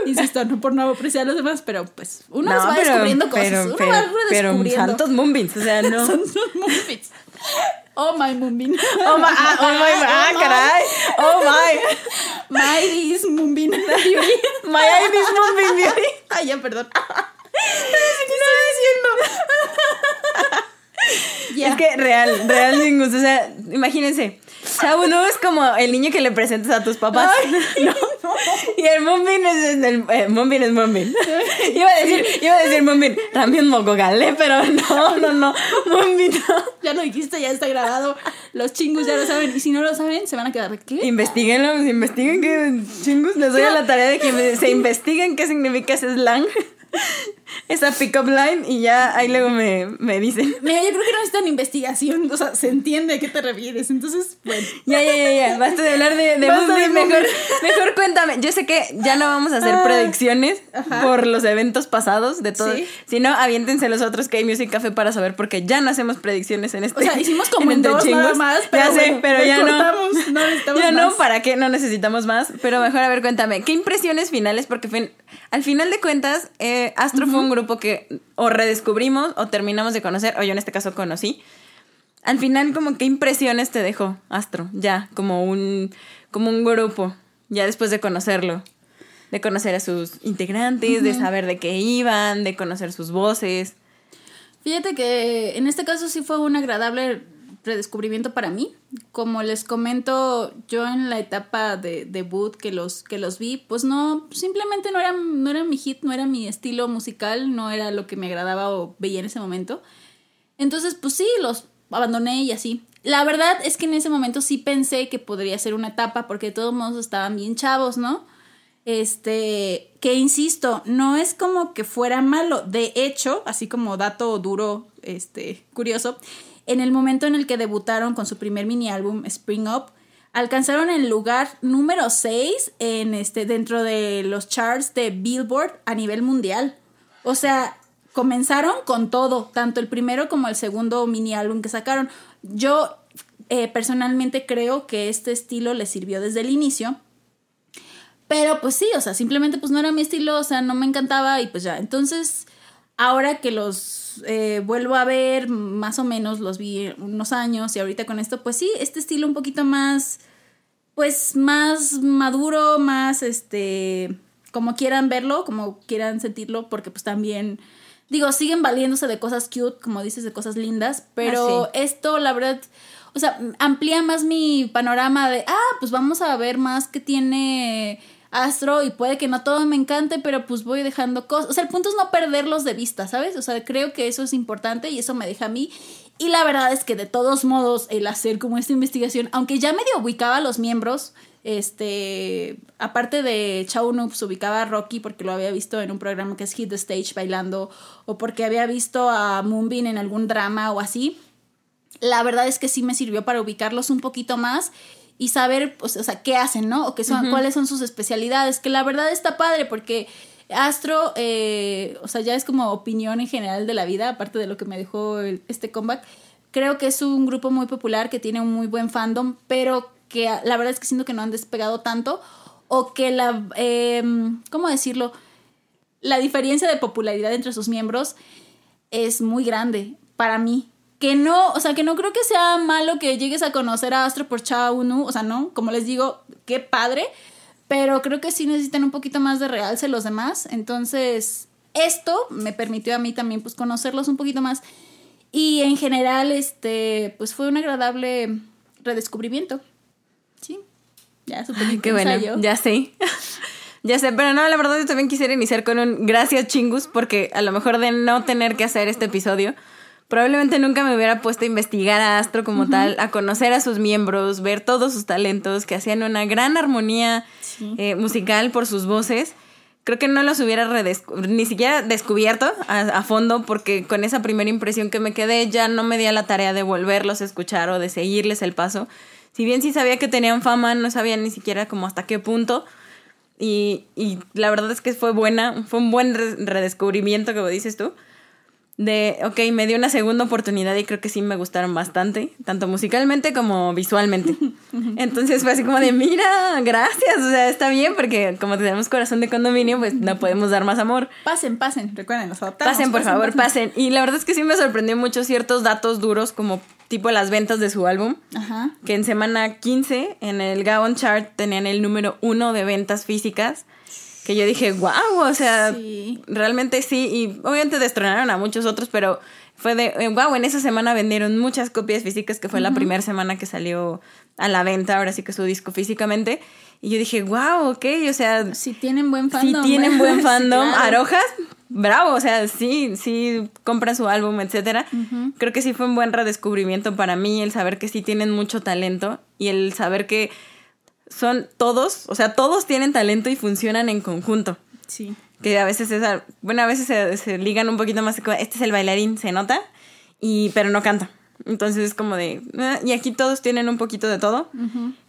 Insisto, no por no apreciar a los demás, pero pues uno No, va pero- descubriendo cosas. pero- uno pero- va pero redescubriendo. santos Moonbeams, o sea, no. Son los Moonbeams. Oh my Moonbeam. Oh my, ah, oh my, ah, my. caray. Oh my. My is Moonbeam Beauty. My ID is Moonbeam Beauty. Ay, ya, perdón. ¿Qué estoy diciendo? Ya. Es que real, real gusto. O sea, imagínense. Chavo no es como el niño que le presentas a tus papás. no. Y el Moonbeam es el, el eh, es Moonbeam. Iba a decir, iba a decir Moonbeam, también Mogogale, pero no, no, no. Moonbeam no. Ya lo dijiste, ya está grabado. Los chingus ya lo saben. Y si no lo saben, se van a quedar qué. Investíguenlo, investiguen qué chingus. Les doy a la tarea de que se investiguen qué significa ese slang. Esa pick-up line y ya ahí luego me, me dicen. Mira, yo creo que no necesitan investigación. O sea, se entiende a qué te refieres. Entonces, bueno. Ya, ya, ya, ya. Basta de hablar de, de Basta Moonbeam. de Mejor, mejor cuéntame. Yo sé que ya no vamos a hacer Ah, predicciones ajá. por los eventos pasados de todo. Sí. Si no, aviéntense los otros que hay Music Café para saber porque ya no hacemos predicciones en este. O sea, hicimos como en Entre dos nada Chingos. más, pero ya sé, pero ya no. cortamos, no necesitamos ya no. ¿para qué? No necesitamos más. Pero mejor, a ver, cuéntame. ¿Qué impresiones finales? Porque fin- al final de cuentas, eh, Astro fue un grupo que o redescubrimos o terminamos de conocer, o yo en este caso conocí. Al final, como qué impresiones te dejó Astro, ya, como un, como un grupo, ya después de conocerlo, de conocer a sus integrantes, de saber de qué iban, de conocer sus voces. Fíjate que en este caso sí fue un agradable redescubrimiento para mí. Como les comento, yo en la etapa de debut que los, que los vi, pues no, simplemente no era, no era mi hit, no era mi estilo musical, no era lo que me agradaba o veía en ese momento. Entonces, pues sí, los abandoné y así. La verdad es que en ese momento sí pensé que podría ser una etapa porque de todos modos estaban bien chavos, ¿no? Este, que insisto, no es como que fuera malo. De hecho, así como dato duro, este, curioso, en el momento en el que debutaron con su primer mini álbum, Spring Up, alcanzaron el lugar número 6 en este, dentro de los charts de Billboard a nivel mundial. O sea, comenzaron con todo, tanto el primero como el segundo mini álbum que sacaron. Yo eh, personalmente creo que este estilo les sirvió desde el inicio. Pero pues sí, o sea, simplemente pues no era mi estilo, o sea, no me encantaba y pues ya. Entonces, ahora que los los eh, vuelvo a ver, más o menos los vi unos años y ahorita con esto, pues sí, este estilo un poquito más, pues más maduro, más este, como quieran verlo, como quieran sentirlo, porque pues también, digo, siguen valiéndose de cosas cute, como dices, de cosas lindas, pero Ah, esto, la verdad, o sea, amplía más mi panorama de, ah, pues vamos a ver más que tiene Astro y puede que no todo me encante, pero pues voy dejando cosas. O sea, el punto es no perderlos de vista, ¿sabes? O sea, creo que eso es importante y eso me deja a mí. Y la verdad es que de todos modos, el hacer como esta investigación, aunque ya medio ubicaba a los miembros, este, aparte de Chao Noobs, ubicaba a Rocky porque lo había visto en un programa que es Hit the Stage bailando, o porque había visto a Moonbin en algún drama o así. La verdad es que sí me sirvió para ubicarlos un poquito más y saber, pues, o sea, qué hacen, ¿no? O qué son, cuáles son sus especialidades, que la verdad está padre porque Astro, eh, o sea, ya es como opinión en general de la vida, aparte de lo que me dejó el- este comeback. Creo que es un grupo muy popular que tiene un muy buen fandom, pero que la verdad es que siento que no han despegado tanto o que la, eh, ¿cómo decirlo? La diferencia de popularidad entre sus miembros es muy grande para mí. Que no, o sea, que no creo que sea malo que llegues a conocer a Astro por Chao Unu, o sea, no, como les digo, qué padre, pero creo que sí necesitan un poquito más de realce los demás, entonces esto me permitió a mí también pues conocerlos un poquito más y en general este pues fue un agradable redescubrimiento. Sí. Ya supe qué bueno, ya sé. ya sé, pero no, la verdad yo también quisiera iniciar con un gracias chingus porque a lo mejor de no tener que hacer este episodio, probablemente nunca me hubiera puesto a investigar a Astro como tal, a conocer a sus miembros, ver todos sus talentos, que hacían una gran armonía Sí. eh, musical por sus voces. Creo que no los hubiera ni siquiera descubierto a, a fondo porque con esa primera impresión que me quedé ya no me di a la tarea de volverlos a escuchar o de seguirles el paso. Si bien sí sabía que tenían fama, no sabía ni siquiera como hasta qué punto. Y, y la verdad es que fue buena, fue un buen re- redescubrimiento, como dices tú. De, ok, me dio una segunda oportunidad y creo que sí me gustaron bastante, tanto musicalmente como visualmente. Entonces fue así como de, mira, gracias, o sea, está bien, porque como tenemos corazón de condominio, pues no podemos dar más amor. Pasen, pasen, recuerden, nos adaptamos. Pasen, por favor, pasen. Y la verdad es que sí me sorprendió mucho ciertos datos duros, como tipo las ventas de su álbum Ajá. que en semana 15 en el Gaon Chart tenían el número uno de ventas físicas. Que yo dije, wow, o sea, Sí. realmente sí. Y obviamente destronaron a muchos otros, pero fue de, wow, en esa semana vendieron muchas copias físicas, que fue la primera semana que salió a la venta, ahora sí que su disco físicamente. Y yo dije, wow, ok, o sea, Si tienen buen si fandom. tienen buen Sí, fandom, claro. Arojas, bravo, o sea, sí, sí compran su álbum, etcétera. Creo que sí fue un buen redescubrimiento para mí el saber que sí tienen mucho talento y el saber que son todos, o sea, todos tienen talento y funcionan en conjunto. Sí. Que a veces es, bueno, a veces se, se ligan un poquito más, este es el bailarín, se nota, y, pero no canta. Entonces es como de, "Ah", y aquí todos tienen un poquito de todo.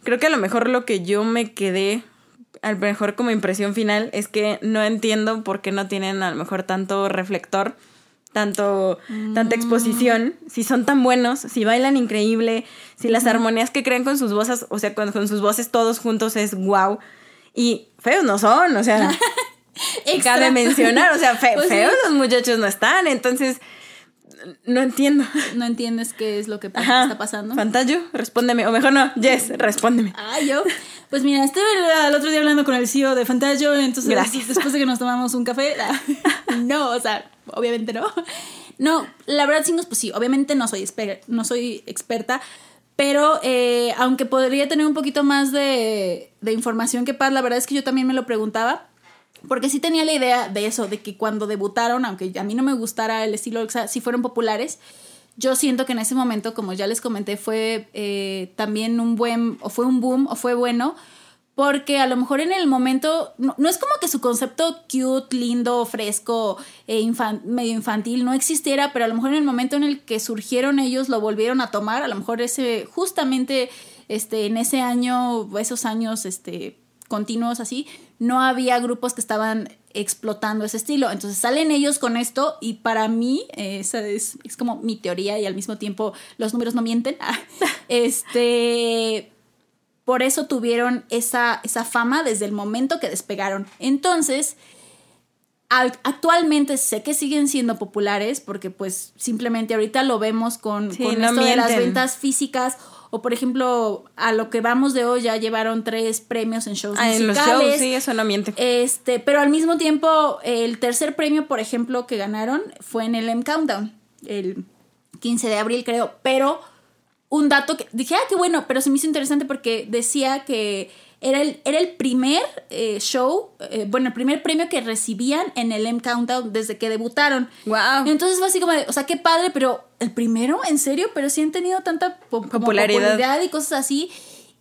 Creo que a lo mejor lo que yo me quedé, a lo mejor como impresión final, es que no entiendo por qué no tienen a lo mejor tanto reflector, tanto, tanta exposición, si son tan buenos, si bailan increíble, si las armonías que crean con sus voces, o sea, con, con sus voces todos juntos es wow. Y feos no son, o sea, cabe mencionar, o sea, fe- Pues sí. feos los muchachos no están, entonces no entiendo. No entiendes qué es lo que Ajá. está pasando. Fantayo, respóndeme. O mejor no, Jess, respóndeme. Ah, yo. Pues mira, estuve el, otro día hablando con el CEO de Fantasio, entonces Gracias. después de que nos tomamos un café, no, o sea, obviamente no. No, la verdad, pues sí, obviamente no soy, no soy experta, pero eh, aunque podría tener un poquito más de, de información que Paz, la verdad es que yo también me lo preguntaba. Porque sí tenía la idea de eso, de que cuando debutaron, aunque a mí no me gustara el estilo, o sea, sí fueron populares, yo siento que en ese momento, como ya les comenté, fue eh, también un buen, o fue un boom, o fue bueno, porque a lo mejor en el momento, no, es como que su concepto cute, lindo, fresco, e medio infantil no existiera, pero a lo mejor en el momento en el que surgieron ellos lo volvieron a tomar, a lo mejor ese, justamente este, en ese año, esos años, este, continuos así, no había grupos que estaban explotando ese estilo. Entonces salen ellos con esto y para mí, eh, esa es, es como mi teoría y al mismo tiempo los números no mienten. Ah, este, por eso tuvieron esa, esa fama desde el momento que despegaron. Entonces, al- actualmente sé que siguen siendo populares porque pues simplemente ahorita lo vemos con, Sí, con no esto de las ventas físicas o por ejemplo a lo que vamos de hoy ya llevaron tres premios en shows Ah, en los shows, sí, eso no miente. Este, pero al mismo tiempo, el tercer premio, por ejemplo, que ganaron fue en el M Countdown, el 15 de abril, creo. Pero un dato que dije, ah, qué bueno, pero se me hizo interesante porque decía que era el, era el primer eh, show, eh, bueno, el primer premio que recibían en el M Countdown desde que debutaron. Wow. Entonces fue así como de, o sea, qué padre, pero el primero, en serio, pero sí han tenido tanta Popularidad. popularidad y cosas así.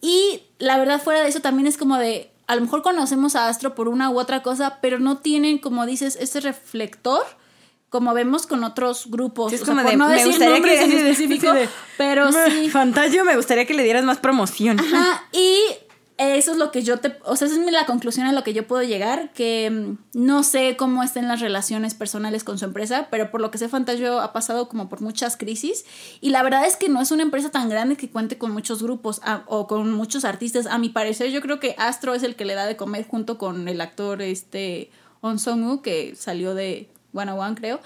Y la verdad, fuera de eso, también es como de, a lo mejor conocemos a Astro por una u otra cosa, pero no tienen, como dices, ese reflector. Como vemos con otros grupos. Sí, es O como de, no me decir gustaría nombres que en específico, sí, de- pero Me- sí. Fantasio, me gustaría que le dieras más promoción. Ajá, y eso es lo que yo te, o sea, esa es la conclusión a lo que yo puedo llegar, que mm, no sé cómo estén las relaciones personales con su empresa, pero por lo que sé Fantasio ha pasado como por muchas crisis y la verdad es que no es una empresa tan grande que cuente con muchos grupos o con muchos artistas. A mi parecer yo creo que Astro es el que le da de comer junto con el actor este On Song-woo que salió de One One creo.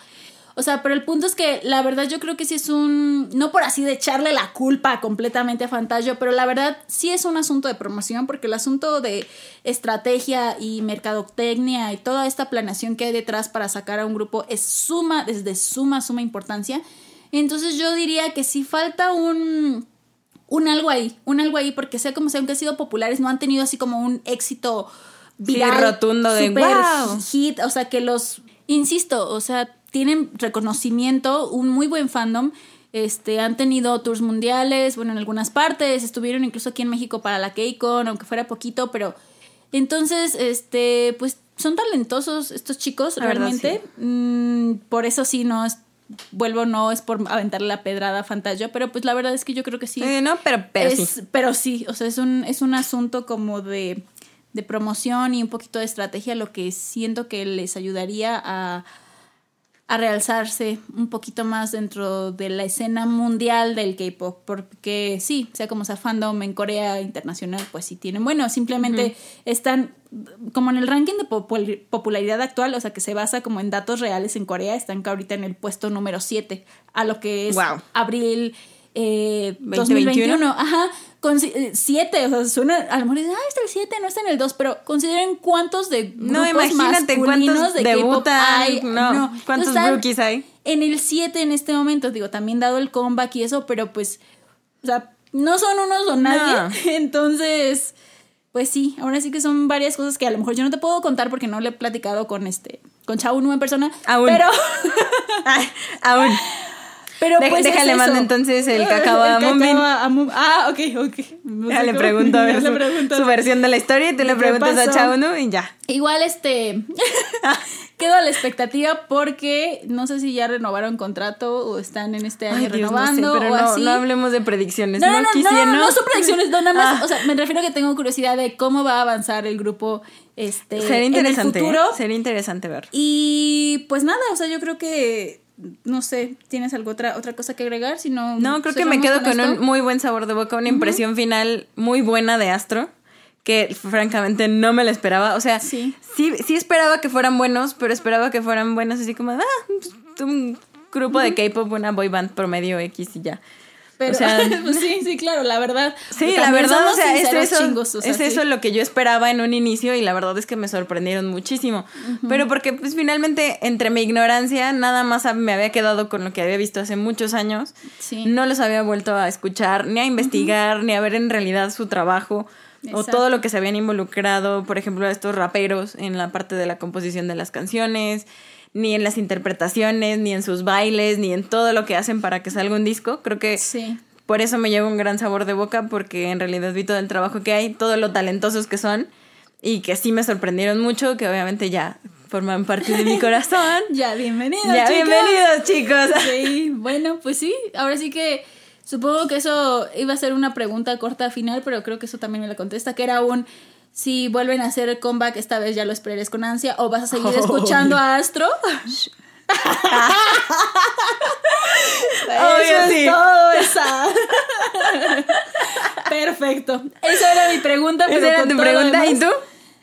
O sea, pero el punto es que la verdad yo creo que sí es un, no por así de echarle la culpa completamente a Fantasio, pero la verdad sí es un asunto de promoción porque el asunto de estrategia y mercadotecnia y toda esta planeación que hay detrás para sacar a un grupo es suma, es de suma, suma importancia. Entonces yo diría que sí falta un, un algo ahí, un algo ahí, porque sea como sea, aunque han sido populares, no han tenido así como un éxito Sí, viral, rotundo de, super "Wow". hit, o sea, que los, insisto, o sea, tienen reconocimiento, un muy buen fandom, este, han tenido tours mundiales, bueno, en algunas partes, estuvieron incluso aquí en México para la KCON, aunque fuera poquito, pero entonces, este, pues son talentosos estos chicos, La verdad, realmente, Mm, por eso sí, no es, vuelvo, no es por aventarle la pedrada a Fantasia, pero pues la verdad es que yo creo que sí. Sí, no, pero, pero es, sí. pero sí, o sea, es un, es un asunto como de, de promoción y un poquito de estrategia, lo que siento que les ayudaría a, a realzarse un poquito más dentro de la escena mundial del K-pop, porque sí, sea como sea fandom en Corea internacional, pues sí tienen, bueno, simplemente están como en el ranking de popul- popularidad actual, o sea, que se basa como en datos reales en Corea, están ahorita en el puesto número 7, a lo que es Wow. abril eh, 2021. 2021. Ajá, con 7, o sea, suena, a lo mejor dicen, ah, está el 7, no está en el 2, pero consideren cuántos de grupos No, imagínate cuántos de debutan. hay. No, cuántos Están rookies hay. En el 7 en este momento, digo, también dado el comeback y eso, pero pues, o sea, no son unos o nadie, entonces... Pues sí, ahora sí que son varias cosas que a lo mejor yo no te puedo contar porque no le he platicado con este, con Chao Nu en persona. Aún. Pero, Ay, aún. pero Dej- pues es déjale mando entonces el cacao a El a Moon- Ah, ok, ok. No Ya le pregunto a ver su, pregunto. su versión de la historia y tú le ¿Qué preguntas a pasó? Chauno y ya. Igual este quedo a la expectativa porque no sé si ya renovaron contrato o están en este año Ay, Dios, no sé, renovando pero o no, así. no hablemos de predicciones. no, No, no, no, no, quisiera, no, no son predicciones, no, nada más, Ah. o sea, me refiero a que tengo curiosidad de cómo va a avanzar el grupo este Sería en interesante. el futuro. ¿eh? Sería interesante ver. Y pues nada, o sea, yo creo que no sé, ¿tienes alguna otra otra cosa que agregar? Si no No, creo que me quedo con un muy buen sabor de boca, una impresión final muy buena de Astro, que francamente no me la esperaba. O sea, Sí. sí, sí esperaba que fueran buenos, pero esperaba que fueran buenos así como, ah, pues, un grupo de K-pop, una boy band promedio X y ya. Pero, o sea, pues sí, sí, claro, la verdad. Sí, la verdad, o sea, es eso, chingos, o sea, es sí. eso lo que yo esperaba en un inicio y la verdad es que me sorprendieron muchísimo. Pero porque pues finalmente entre mi ignorancia nada más me había quedado con lo que había visto hace muchos años. Sí. No los había vuelto a escuchar, ni a investigar, ni a ver en realidad su trabajo o todo lo que se habían involucrado, por ejemplo, estos raperos en la parte de la composición de las canciones, ni en las interpretaciones, ni en sus bailes, ni en todo lo que hacen para que salga un disco. Creo que Sí. por eso me lleva un gran sabor de boca, porque en realidad vi todo el trabajo que hay, todo lo talentosos que son, y que sí me sorprendieron mucho, que obviamente ya forman parte de mi corazón. Ya, bienvenidos. ya, chicos. bienvenidos, chicos. Sí, bueno, pues sí, ahora sí que supongo que eso iba a ser una pregunta corta final, pero creo que eso también me la contesta, que era un si vuelven a hacer el comeback esta vez ya lo esperes con ansia o vas a seguir Oh, escuchando a Astro. Eso es sí. todo esa. Perfecto. Esa era mi pregunta, pero Esa era tu pregunta, ¿y tú?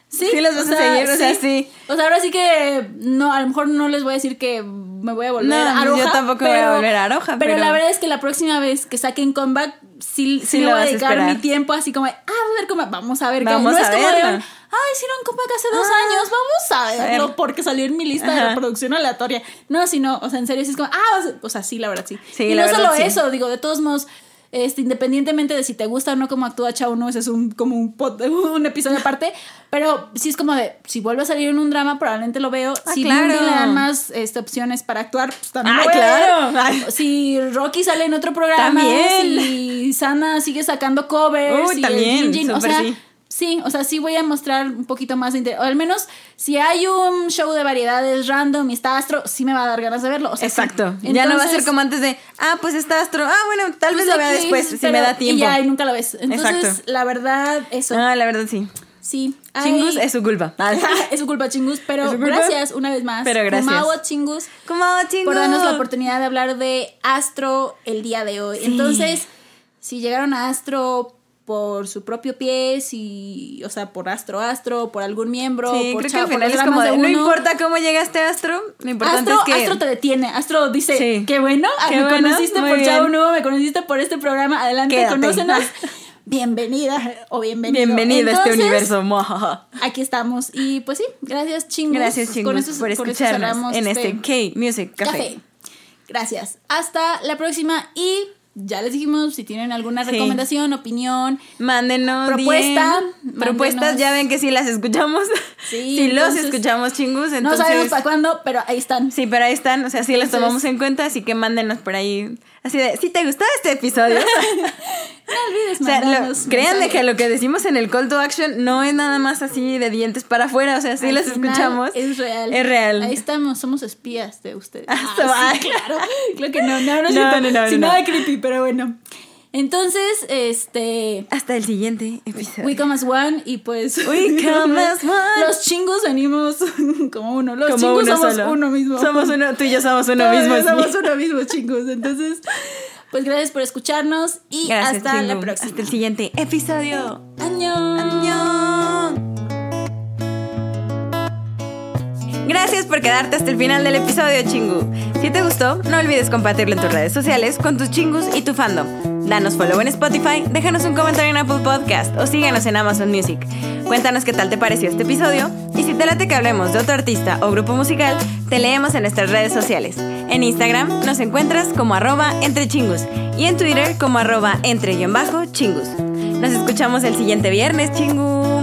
Sí, Sí los vas a seguir, o sea, sí. O sea, ahora sí que no, a lo mejor no les voy a decir que me voy a volver No, a yo Aroja. tampoco me voy a volver a Aroja, Pero, pero- la verdad es que la próxima vez que saquen comeback, sí, sí, Sí le voy a vas a dedicar mi tiempo así como, ah, a ver comeback, vamos a ver. qué". Vamos no a es como de, ah, hicieron comeback hace dos Ah, años, vamos a verlo ver. porque salió en mi lista de reproducción aleatoria. No, sino, o sea, en serio, sí es como, ah, o sea, sí, la verdad, sí. Sí, y no verdad, solo eso, digo, de todos modos, este, independientemente de si te gusta o no cómo actúa Chao no, ese es un, como un, pod- un episodio aparte, pero sí es como de, si vuelve a salir en un drama, probablemente lo veo. Ah, si claro. Le dan más este, opciones para actuar, pues también Ah, claro. Ay. Si Rocky sale en otro programa, También. si Sana sigue sacando covers, Uy, si también, el Jinjin, o sea, sí. Sí, o sea, sí voy a mostrar un poquito más de interés. O al menos, si hay un show de variedades random y está Astro, sí me va a dar ganas de verlo. O sea, sí. Exacto. ya no va a ser Entonces, como antes de, ah, pues está Astro. Ah, bueno, tal vez pues lo vea después, si me da tiempo. Y ya, y nunca lo ves. Entonces, Exacto. la verdad, eso. Ah, la verdad sí. sí. Chingus es su culpa. es su culpa, Chingus. Pero culpa. gracias una vez más. Pero gracias. Kumawa, Chingus. ¿Cómo, Chingus? por darnos la oportunidad de hablar de Astro el día de hoy. Sí. Entonces, si llegaron a Astro por su propio pie, si, o sea, por Astro Astro, por algún miembro, Sí, por creo que Chao, al por final los es como dramas de, no importa cómo llegaste a Astro, lo importante Astro, es que... Astro te detiene. Astro dice, Sí. qué bueno, ah, Qué me bueno, conociste por bien. Nuevo, me conociste por este programa, adelante, Quédate. conócenos. Bienvenida o bienvenido. Bienvenido a este universo. Aquí estamos. Y pues sí, gracias, chingus. Gracias, Chingus, Con por escucharnos en este K-Music Café. Café. Gracias. Hasta la próxima y ya les dijimos si tienen alguna Sí. recomendación, opinión. Mándenos Propuesta, bien. Propuestas, mándenos. ya ven que sí las escuchamos. Sí, sí los escuchamos chingus, No entonces... sabemos para cuándo, pero ahí están. Sí, pero ahí están, o sea, sí las tomamos en cuenta, así que mándenos por ahí. Así de, si te gustó este episodio, No olvides o sea, lo- que lo que decimos en el call to action no es nada más así de dientes para afuera, o sea, sí Al las escuchamos. Es real. Es real. Ahí estamos, somos espías de ustedes. Ah, Ah, sí. claro. Creo que no, no, no, No, no, no, no. nada creepy, pero bueno. Entonces, este. Hasta el siguiente episodio. We come as one y pues. We come as one. Los chingos venimos como uno. Los Como chingos uno somos solo. uno mismo. Somos uno, tú y yo somos uno mismo. Somos uno mismo, chingos. Entonces, pues gracias por escucharnos y Gracias, hasta la próxima. Hasta el siguiente episodio. Añón. ¡Añón! Gracias por quedarte hasta el final del episodio, chingu. Si te gustó, no olvides compartirlo en tus redes sociales con tus chingus y tu fandom. Danos follow en Spotify, déjanos un comentario en Apple Podcast o síguenos en Amazon Music. Cuéntanos qué tal te pareció este episodio y si te late que hablemos de otro artista o grupo musical, te leemos en nuestras redes sociales. En Instagram nos encuentras como arroba entre chingus y en Twitter como arroba entre-chingus. Nos escuchamos el siguiente viernes, chingus.